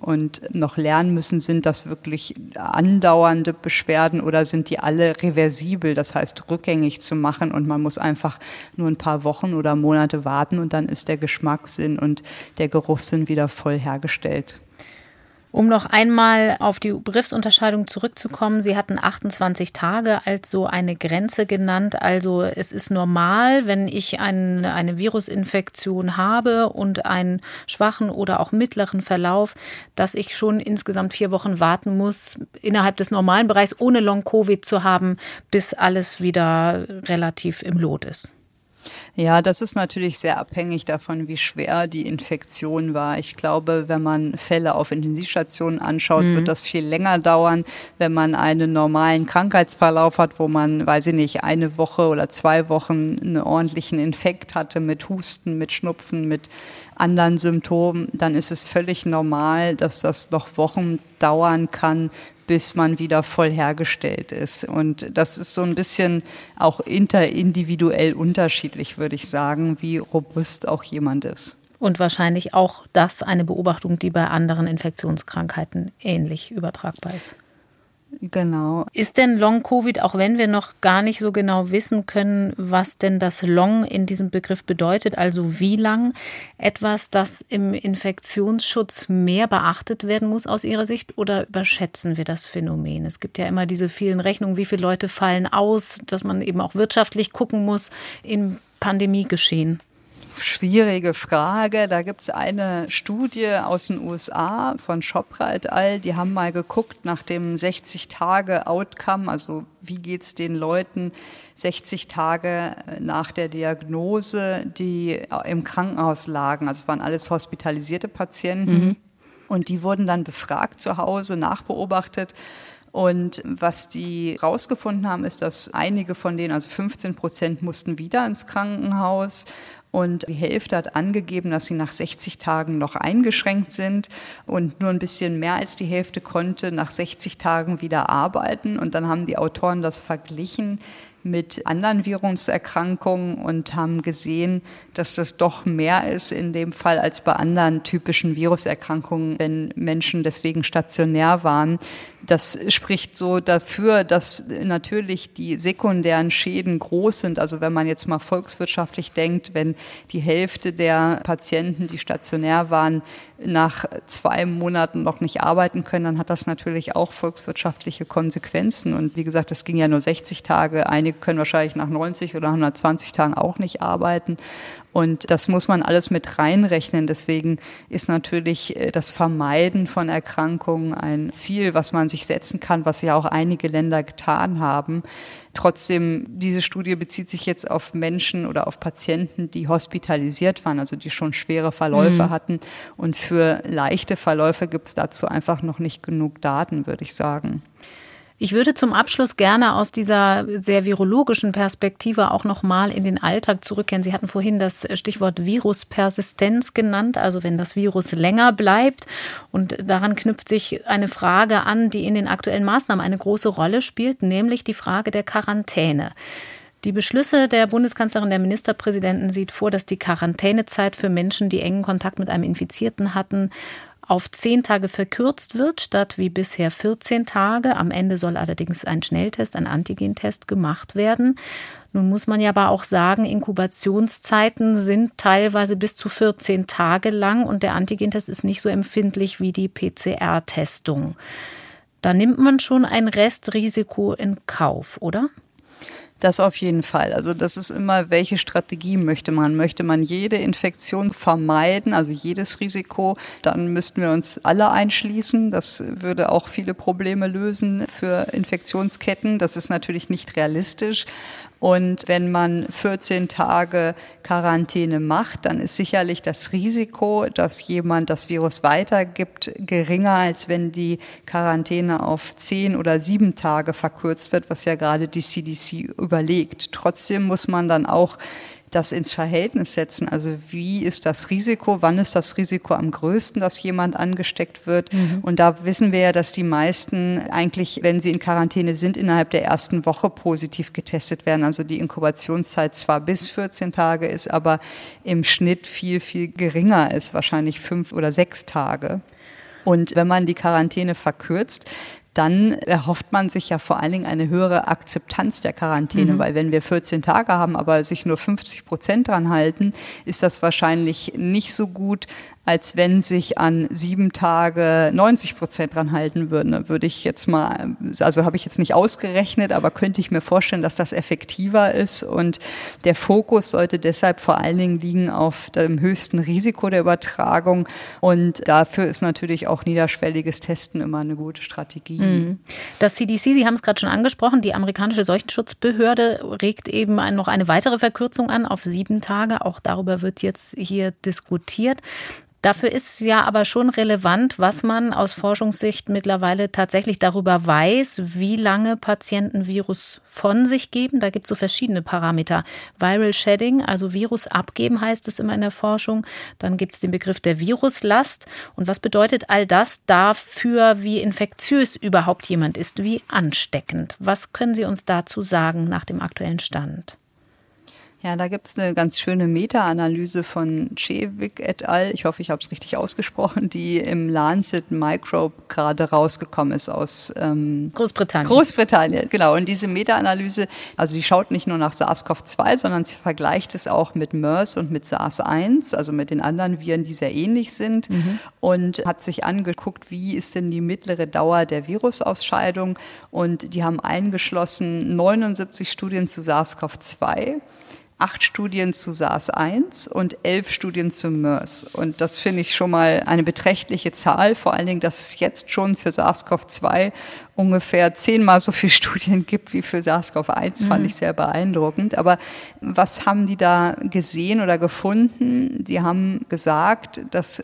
und noch lernen müssen. Sind das wirklich andauernde Beschwerden oder sind die alle reversibel, das heißt rückgängig zu machen und man muss einfach nur ein paar Wochen oder Monate warten und dann ist der Geschmackssinn und der Geruchssinn wieder voll hergestellt. Um noch einmal auf die Begriffsunterscheidung zurückzukommen, Sie hatten 28 Tage als so eine Grenze genannt. Also es ist normal, wenn ich ein, eine Virusinfektion habe und einen schwachen oder auch mittleren Verlauf, dass ich schon insgesamt vier Wochen warten muss, innerhalb des normalen Bereichs ohne Long-Covid zu haben, bis alles wieder relativ im Lot ist. Ja, das ist natürlich sehr abhängig davon, wie schwer die Infektion war. Ich glaube, wenn man Fälle auf Intensivstationen anschaut, mhm. wird das viel länger dauern. Wenn man einen normalen Krankheitsverlauf hat, wo man, weiß ich nicht, eine Woche oder zwei Wochen einen ordentlichen Infekt hatte mit Husten, mit Schnupfen, mit anderen Symptomen, dann ist es völlig normal, dass das noch Wochen dauern kann, bis man wieder voll hergestellt ist. Und das ist so ein bisschen auch interindividuell unterschiedlich, würde ich sagen, wie robust auch jemand ist. Und wahrscheinlich auch das eine Beobachtung, die bei anderen Infektionskrankheiten ähnlich übertragbar ist. Genau. Ist denn Long-Covid, auch wenn wir noch gar nicht so genau wissen können, was denn das Long in diesem Begriff bedeutet, also wie lang, etwas, das im Infektionsschutz mehr beachtet werden muss aus Ihrer Sicht oder überschätzen wir das Phänomen? Es gibt ja immer diese vielen Rechnungen, wie viele Leute fallen aus, dass man eben auch wirtschaftlich gucken muss im Pandemiegeschehen schwierige Frage. Da gibt es eine Studie aus den USA von Chopra et al. Die haben mal geguckt nach dem 60-Tage-Outcome, also wie geht es den Leuten 60 Tage nach der Diagnose, die im Krankenhaus lagen. Also es waren alles hospitalisierte Patienten. Mhm. Und die wurden dann befragt zu Hause, nachbeobachtet. Und was die rausgefunden haben, ist, dass einige von denen, also 15 Prozent, mussten wieder ins Krankenhaus und die Hälfte hat angegeben, dass sie nach 60 Tagen noch eingeschränkt sind und nur ein bisschen mehr als die Hälfte konnte nach 60 Tagen wieder arbeiten. Und dann haben die Autoren das verglichen mit anderen Viruserkrankungen und haben gesehen, dass das doch mehr ist in dem Fall als bei anderen typischen Viruserkrankungen, wenn Menschen deswegen stationär waren. Das spricht so dafür, dass natürlich die sekundären Schäden groß sind. Also wenn man jetzt mal volkswirtschaftlich denkt, wenn die Hälfte der Patienten, die stationär waren, nach zwei Monaten noch nicht arbeiten können, dann hat das natürlich auch volkswirtschaftliche Konsequenzen. Und wie gesagt, das ging ja nur 60 Tage. Einige können wahrscheinlich nach 90 oder 120 Tagen auch nicht arbeiten. Und das muss man alles mit reinrechnen. Deswegen ist natürlich äh, das Vermeiden von Erkrankungen ein Ziel, was man sich setzen kann, was ja auch einige Länder getan haben. Trotzdem, diese Studie bezieht sich jetzt auf Menschen oder auf Patienten, die hospitalisiert waren, also die schon schwere Verläufe mhm. hatten. Und für leichte Verläufe gibt es dazu einfach noch nicht genug Daten, würde ich sagen. Ich würde zum Abschluss gerne aus dieser sehr virologischen Perspektive auch noch mal in den Alltag zurückkehren. Sie hatten vorhin das Stichwort Viruspersistenz genannt, also wenn das Virus länger bleibt. Und daran knüpft sich eine Frage an, die in den aktuellen Maßnahmen eine große Rolle spielt, nämlich die Frage der Quarantäne. Die Beschlüsse der Bundeskanzlerin, der Ministerpräsidenten sieht vor, dass die Quarantänezeit für Menschen, die engen Kontakt mit einem Infizierten hatten, auf zehn Tage verkürzt wird, statt wie bisher 14 Tage. Am Ende soll allerdings ein Schnelltest, ein Antigentest gemacht werden. Nun muss man ja aber auch sagen, Inkubationszeiten sind teilweise bis zu 14 Tage lang und der Antigentest ist nicht so empfindlich wie die PCR-Testung. Da nimmt man schon ein Restrisiko in Kauf, oder? Das auf jeden Fall. Also das ist immer, welche Strategie möchte man? Möchte man jede Infektion vermeiden, also jedes Risiko? Dann müssten wir uns alle einschließen. Das würde auch viele Probleme lösen für Infektionsketten. Das ist natürlich nicht realistisch. Und wenn man 14 Tage Quarantäne macht, dann ist sicherlich das Risiko, dass jemand das Virus weitergibt, geringer, als wenn die Quarantäne auf 10 oder 7 Tage verkürzt wird, was ja gerade die CDC überlegt. Trotzdem muss man dann auch das ins Verhältnis setzen. Also wie ist das Risiko, wann ist das Risiko am größten, dass jemand angesteckt wird? Mhm. Und da wissen wir ja, dass die meisten eigentlich, wenn sie in Quarantäne sind, innerhalb der ersten Woche positiv getestet werden. Also die Inkubationszeit zwar bis 14 Tage ist, aber im Schnitt viel, viel geringer ist, wahrscheinlich fünf oder sechs Tage. Und wenn man die Quarantäne verkürzt, dann erhofft man sich ja vor allen Dingen eine höhere Akzeptanz der Quarantäne, mhm. weil wenn wir 14 Tage haben, aber sich nur 50 Prozent dran halten, ist das wahrscheinlich nicht so gut, als wenn sich an sieben Tage 90 Prozent dran halten würden. Da würde ich jetzt mal, also habe ich jetzt nicht ausgerechnet, aber könnte ich mir vorstellen, dass das effektiver ist. Und der Fokus sollte deshalb vor allen Dingen liegen auf dem höchsten Risiko der Übertragung. Und dafür ist natürlich auch niederschwelliges Testen immer eine gute Strategie. Mhm. Das CDC, Sie haben es gerade schon angesprochen, die amerikanische Seuchenschutzbehörde regt eben noch eine weitere Verkürzung an auf sieben Tage. Auch darüber wird jetzt hier diskutiert. Dafür ist ja aber schon relevant, was man aus Forschungssicht mittlerweile tatsächlich darüber weiß, wie lange Patienten Virus von sich geben. Da gibt es so verschiedene Parameter. Viral Shedding, also Virus abgeben heißt es immer in der Forschung. Dann gibt es den Begriff der Viruslast. Und was bedeutet all das dafür, wie infektiös überhaupt jemand ist, wie ansteckend? Was können Sie uns dazu sagen nach dem aktuellen Stand? Ja, da gibt's eine ganz schöne Meta-Analyse von Chevik et al., ich hoffe, ich habe es richtig ausgesprochen, die im Lancet Microbe gerade rausgekommen ist aus ähm, Großbritannien. Großbritannien, genau. Und diese Meta-Analyse, also die schaut nicht nur nach SARS-CoV-2, sondern sie vergleicht es auch mit MERS und mit SARS-1, also mit den anderen Viren, die sehr ähnlich sind mhm. und hat sich angeguckt, wie ist denn die mittlere Dauer der Virusausscheidung und die haben eingeschlossen 79 Studien zu SARS-CoV-2 acht Studien zu SARS-1 und elf Studien zu MERS. Und das finde ich schon mal eine beträchtliche Zahl, vor allen Dingen, dass es jetzt schon für SARS-CoV-2 ungefähr zehnmal so viele Studien gibt wie für SARS-CoV-1, fand mhm. ich sehr beeindruckend. Aber was haben die da gesehen oder gefunden? Die haben gesagt, dass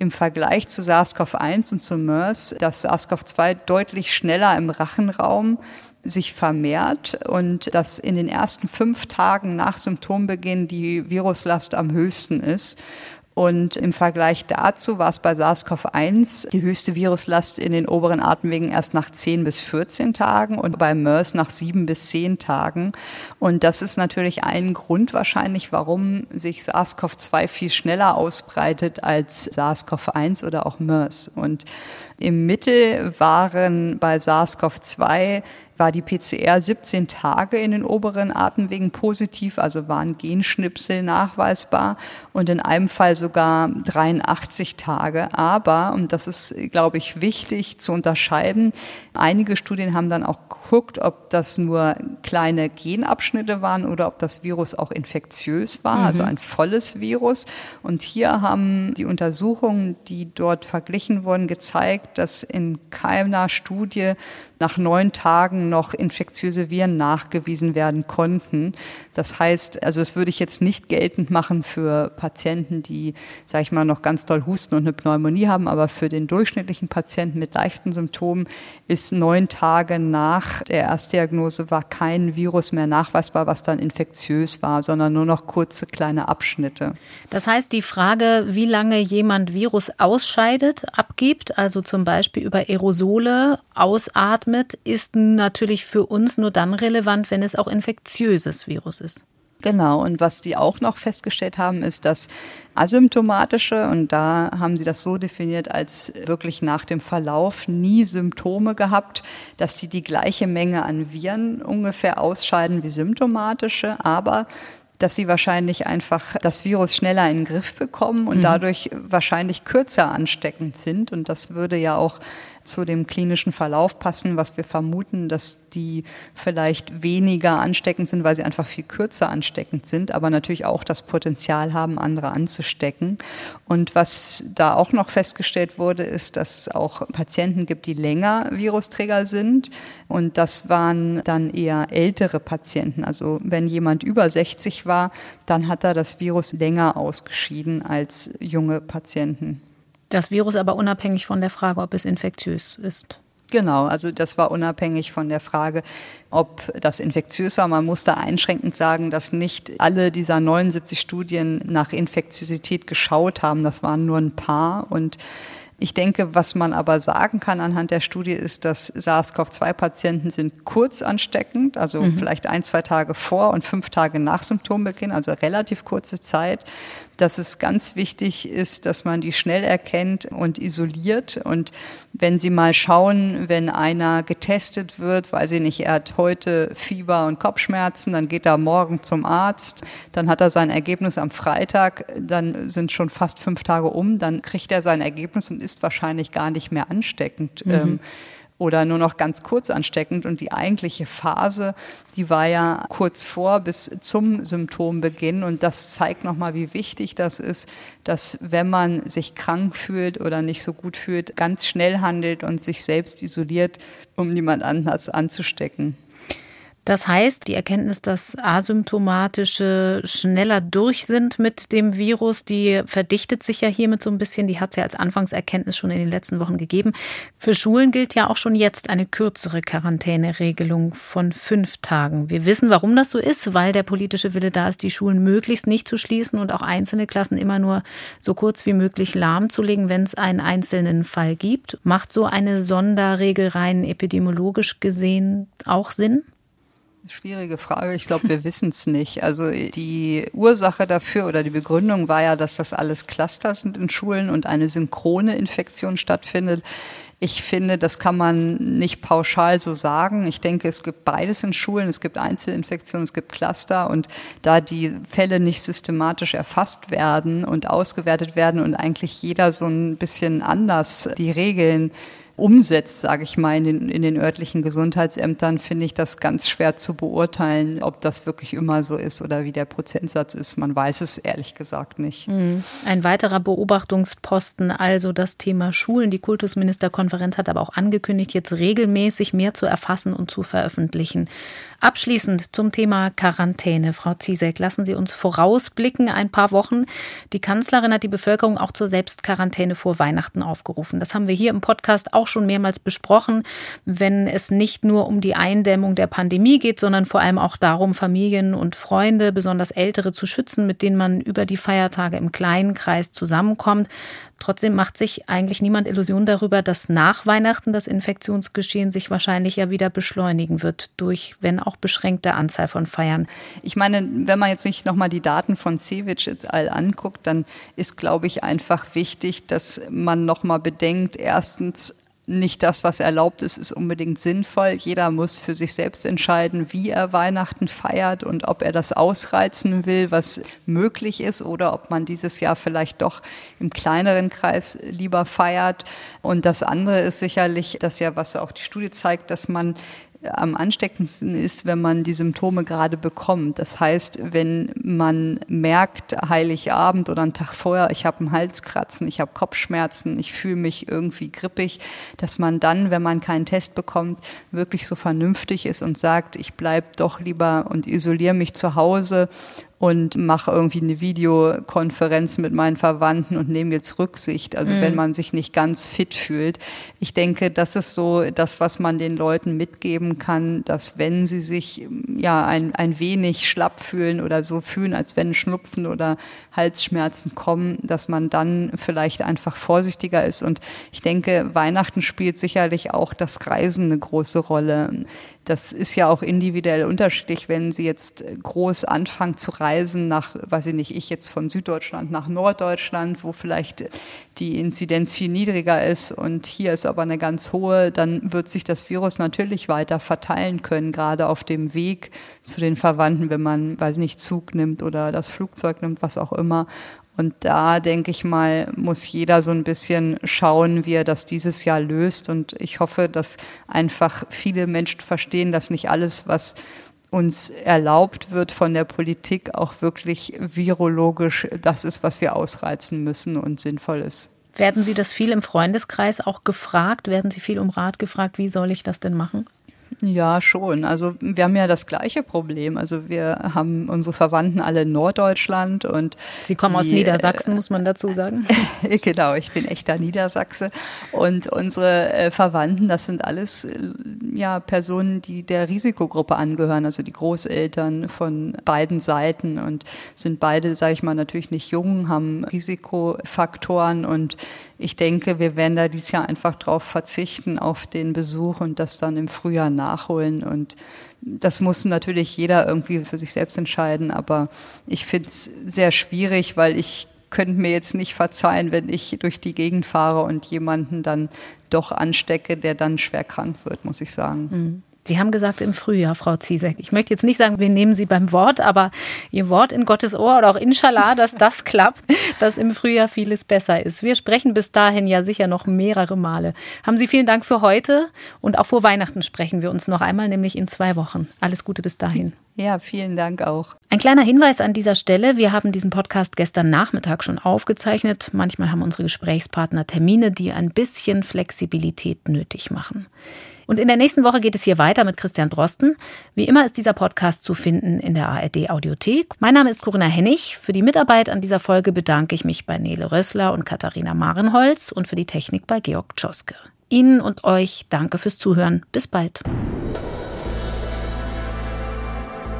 im Vergleich zu SARS-CoV-1 und zu MERS, dass SARS-CoV-2 deutlich schneller im Rachenraum sich vermehrt und dass in den ersten fünf Tagen nach Symptombeginn die Viruslast am höchsten ist. Und im Vergleich dazu war es bei SARS-CoV-1 die höchste Viruslast in den oberen Atemwegen erst nach 10 bis 14 Tagen und bei MERS nach 7 bis 10 Tagen. Und das ist natürlich ein Grund wahrscheinlich, warum sich SARS-CoV-2 viel schneller ausbreitet als SARS-CoV-1 oder auch MERS. Und im Mittel waren bei SARS-CoV-2 war die PCR 17 Tage in den oberen Atemwegen positiv, also waren Genschnipsel nachweisbar und in einem Fall sogar 83 Tage. Aber, und das ist, glaube ich, wichtig zu unterscheiden, einige Studien haben dann auch geguckt, ob das nur kleine Genabschnitte waren oder ob das Virus auch infektiös war, mhm. also ein volles Virus. Und hier haben die Untersuchungen, die dort verglichen wurden, gezeigt, dass in keiner Studie nach neun Tagen noch infektiöse Viren nachgewiesen werden konnten. Das heißt, also das würde ich jetzt nicht geltend machen für Patienten, die, sage ich mal, noch ganz doll husten und eine Pneumonie haben, aber für den durchschnittlichen Patienten mit leichten Symptomen ist neun Tage nach der Erstdiagnose war kein Virus mehr nachweisbar, was dann infektiös war, sondern nur noch kurze kleine Abschnitte. Das heißt, die Frage, wie lange jemand Virus ausscheidet, abgibt, also zum Beispiel über Aerosole ausatmet, ist natürlich für uns nur dann relevant, wenn es auch infektiöses Virus ist. Genau, und was die auch noch festgestellt haben, ist, dass asymptomatische, und da haben sie das so definiert, als wirklich nach dem Verlauf nie Symptome gehabt, dass die die gleiche Menge an Viren ungefähr ausscheiden wie symptomatische, aber dass sie wahrscheinlich einfach das Virus schneller in den Griff bekommen und mhm. dadurch wahrscheinlich kürzer ansteckend sind. Und das würde ja auch zu dem klinischen Verlauf passen, was wir vermuten, dass die vielleicht weniger ansteckend sind, weil sie einfach viel kürzer ansteckend sind, aber natürlich auch das Potenzial haben, andere anzustecken. Und was da auch noch festgestellt wurde, ist, dass es auch Patienten gibt, die länger Virusträger sind. Und das waren dann eher ältere Patienten. Also wenn jemand über 60 war, dann hat er das Virus länger ausgeschieden als junge Patienten. Das Virus aber unabhängig von der Frage, ob es infektiös ist. Genau, also das war unabhängig von der Frage, ob das infektiös war. Man muss da einschränkend sagen, dass nicht alle dieser 79 Studien nach Infektiosität geschaut haben. Das waren nur ein paar und ich denke, was man aber sagen kann anhand der Studie ist, dass SARS-CoV-2-Patienten sind kurz ansteckend, also mhm. vielleicht ein, zwei Tage vor und fünf Tage nach Symptombeginn, also relativ kurze Zeit dass es ganz wichtig ist, dass man die schnell erkennt und isoliert. Und wenn Sie mal schauen, wenn einer getestet wird, weil Sie nicht, er hat heute Fieber und Kopfschmerzen, dann geht er morgen zum Arzt, dann hat er sein Ergebnis am Freitag, dann sind schon fast fünf Tage um, dann kriegt er sein Ergebnis und ist wahrscheinlich gar nicht mehr ansteckend. Mhm. Ähm, oder nur noch ganz kurz ansteckend. Und die eigentliche Phase, die war ja kurz vor bis zum Symptombeginn. Und das zeigt nochmal, wie wichtig das ist, dass wenn man sich krank fühlt oder nicht so gut fühlt, ganz schnell handelt und sich selbst isoliert, um niemand anders anzustecken. Das heißt, die Erkenntnis, dass Asymptomatische schneller durch sind mit dem Virus, die verdichtet sich ja hiermit so ein bisschen. Die hat es ja als Anfangserkenntnis schon in den letzten Wochen gegeben. Für Schulen gilt ja auch schon jetzt eine kürzere Quarantäneregelung von fünf Tagen. Wir wissen, warum das so ist, weil der politische Wille da ist, die Schulen möglichst nicht zu schließen und auch einzelne Klassen immer nur so kurz wie möglich lahmzulegen, wenn es einen einzelnen Fall gibt. Macht so eine Sonderregel rein epidemiologisch gesehen auch Sinn? Schwierige Frage. Ich glaube, wir wissen es nicht. Also die Ursache dafür oder die Begründung war ja, dass das alles Cluster sind in Schulen und eine synchrone Infektion stattfindet. Ich finde, das kann man nicht pauschal so sagen. Ich denke, es gibt beides in Schulen. Es gibt Einzelinfektionen, es gibt Cluster. Und da die Fälle nicht systematisch erfasst werden und ausgewertet werden und eigentlich jeder so ein bisschen anders die Regeln umsetzt, sage ich mal, in den, in den örtlichen Gesundheitsämtern, finde ich das ganz schwer zu beurteilen, ob das wirklich immer so ist oder wie der Prozentsatz ist. Man weiß es ehrlich gesagt nicht. Mhm. Ein weiterer Beobachtungsposten, also das Thema Schulen. Die Kultusministerkonferenz hat aber auch angekündigt, jetzt regelmäßig mehr zu erfassen und zu veröffentlichen. Abschließend zum Thema Quarantäne. Frau Ziesek, lassen Sie uns vorausblicken ein paar Wochen. Die Kanzlerin hat die Bevölkerung auch zur Selbstquarantäne vor Weihnachten aufgerufen. Das haben wir hier im Podcast auch schon mehrmals besprochen, wenn es nicht nur um die Eindämmung der Pandemie geht, sondern vor allem auch darum, Familien und Freunde, besonders Ältere zu schützen, mit denen man über die Feiertage im kleinen Kreis zusammenkommt. Trotzdem macht sich eigentlich niemand Illusionen darüber, dass nach Weihnachten das Infektionsgeschehen sich wahrscheinlich ja wieder beschleunigen wird durch, wenn auch beschränkte Anzahl von Feiern. Ich meine, wenn man jetzt nicht nochmal die Daten von Cevic et al. anguckt, dann ist, glaube ich, einfach wichtig, dass man nochmal bedenkt, erstens, nicht das, was erlaubt ist, ist unbedingt sinnvoll. Jeder muss für sich selbst entscheiden, wie er Weihnachten feiert und ob er das ausreizen will, was möglich ist, oder ob man dieses Jahr vielleicht doch im kleineren Kreis lieber feiert. Und das andere ist sicherlich das ja, was auch die Studie zeigt, dass man am ansteckendsten ist, wenn man die Symptome gerade bekommt. Das heißt, wenn man merkt, Heiligabend oder einen Tag vorher, ich habe einen Halskratzen, ich habe Kopfschmerzen, ich fühle mich irgendwie grippig, dass man dann, wenn man keinen Test bekommt, wirklich so vernünftig ist und sagt, ich bleibe doch lieber und isoliere mich zu Hause und mache irgendwie eine Videokonferenz mit meinen Verwandten und nehme jetzt Rücksicht, also mhm. wenn man sich nicht ganz fit fühlt. Ich denke, das ist so das, was man den Leuten mitgeben kann, dass wenn sie sich ja ein, ein wenig schlapp fühlen oder so fühlen, als wenn Schnupfen oder Halsschmerzen kommen, dass man dann vielleicht einfach vorsichtiger ist. Und ich denke, Weihnachten spielt sicherlich auch das Reisen eine große Rolle. Das ist ja auch individuell unterschiedlich, wenn Sie jetzt groß anfangen zu reisen nach, weiß ich nicht, ich jetzt von Süddeutschland nach Norddeutschland, wo vielleicht die Inzidenz viel niedriger ist und hier ist aber eine ganz hohe, dann wird sich das Virus natürlich weiter verteilen können, gerade auf dem Weg zu den Verwandten, wenn man, weiß ich nicht, Zug nimmt oder das Flugzeug nimmt, was auch immer. Und da denke ich mal, muss jeder so ein bisschen schauen, wie er das dieses Jahr löst. Und ich hoffe, dass einfach viele Menschen verstehen, dass nicht alles, was uns erlaubt wird von der Politik, auch wirklich virologisch das ist, was wir ausreizen müssen und sinnvoll ist. Werden Sie das viel im Freundeskreis auch gefragt? Werden Sie viel um Rat gefragt? Wie soll ich das denn machen? Ja, schon. Also wir haben ja das gleiche Problem. Also wir haben unsere Verwandten alle in Norddeutschland und Sie kommen die, aus Niedersachsen, äh, muss man dazu sagen. genau, ich bin echter Niedersachse und unsere äh, Verwandten, das sind alles äh, ja Personen, die der Risikogruppe angehören, also die Großeltern von beiden Seiten und sind beide, sage ich mal, natürlich nicht jung, haben Risikofaktoren und ich denke, wir werden da dieses Jahr einfach darauf verzichten, auf den Besuch und das dann im Frühjahr nachholen. Und das muss natürlich jeder irgendwie für sich selbst entscheiden. Aber ich finde es sehr schwierig, weil ich könnte mir jetzt nicht verzeihen, wenn ich durch die Gegend fahre und jemanden dann doch anstecke, der dann schwer krank wird, muss ich sagen. Mhm. Sie haben gesagt im Frühjahr, Frau Ziesek. Ich möchte jetzt nicht sagen, wir nehmen Sie beim Wort, aber Ihr Wort in Gottes Ohr oder auch Inshallah, dass das klappt, dass im Frühjahr vieles besser ist. Wir sprechen bis dahin ja sicher noch mehrere Male. Haben Sie vielen Dank für heute und auch vor Weihnachten sprechen wir uns noch einmal, nämlich in zwei Wochen. Alles Gute bis dahin. Ja, vielen Dank auch. Ein kleiner Hinweis an dieser Stelle. Wir haben diesen Podcast gestern Nachmittag schon aufgezeichnet. Manchmal haben unsere Gesprächspartner Termine, die ein bisschen Flexibilität nötig machen. Und in der nächsten Woche geht es hier weiter mit Christian Drosten. Wie immer ist dieser Podcast zu finden in der ARD Audiothek. Mein Name ist Corinna Hennig. Für die Mitarbeit an dieser Folge bedanke ich mich bei Nele Rössler und Katharina Marenholz und für die Technik bei Georg Tschoske. Ihnen und euch danke fürs Zuhören. Bis bald.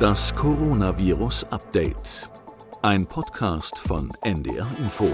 Das Coronavirus Update. Ein Podcast von NDR Info.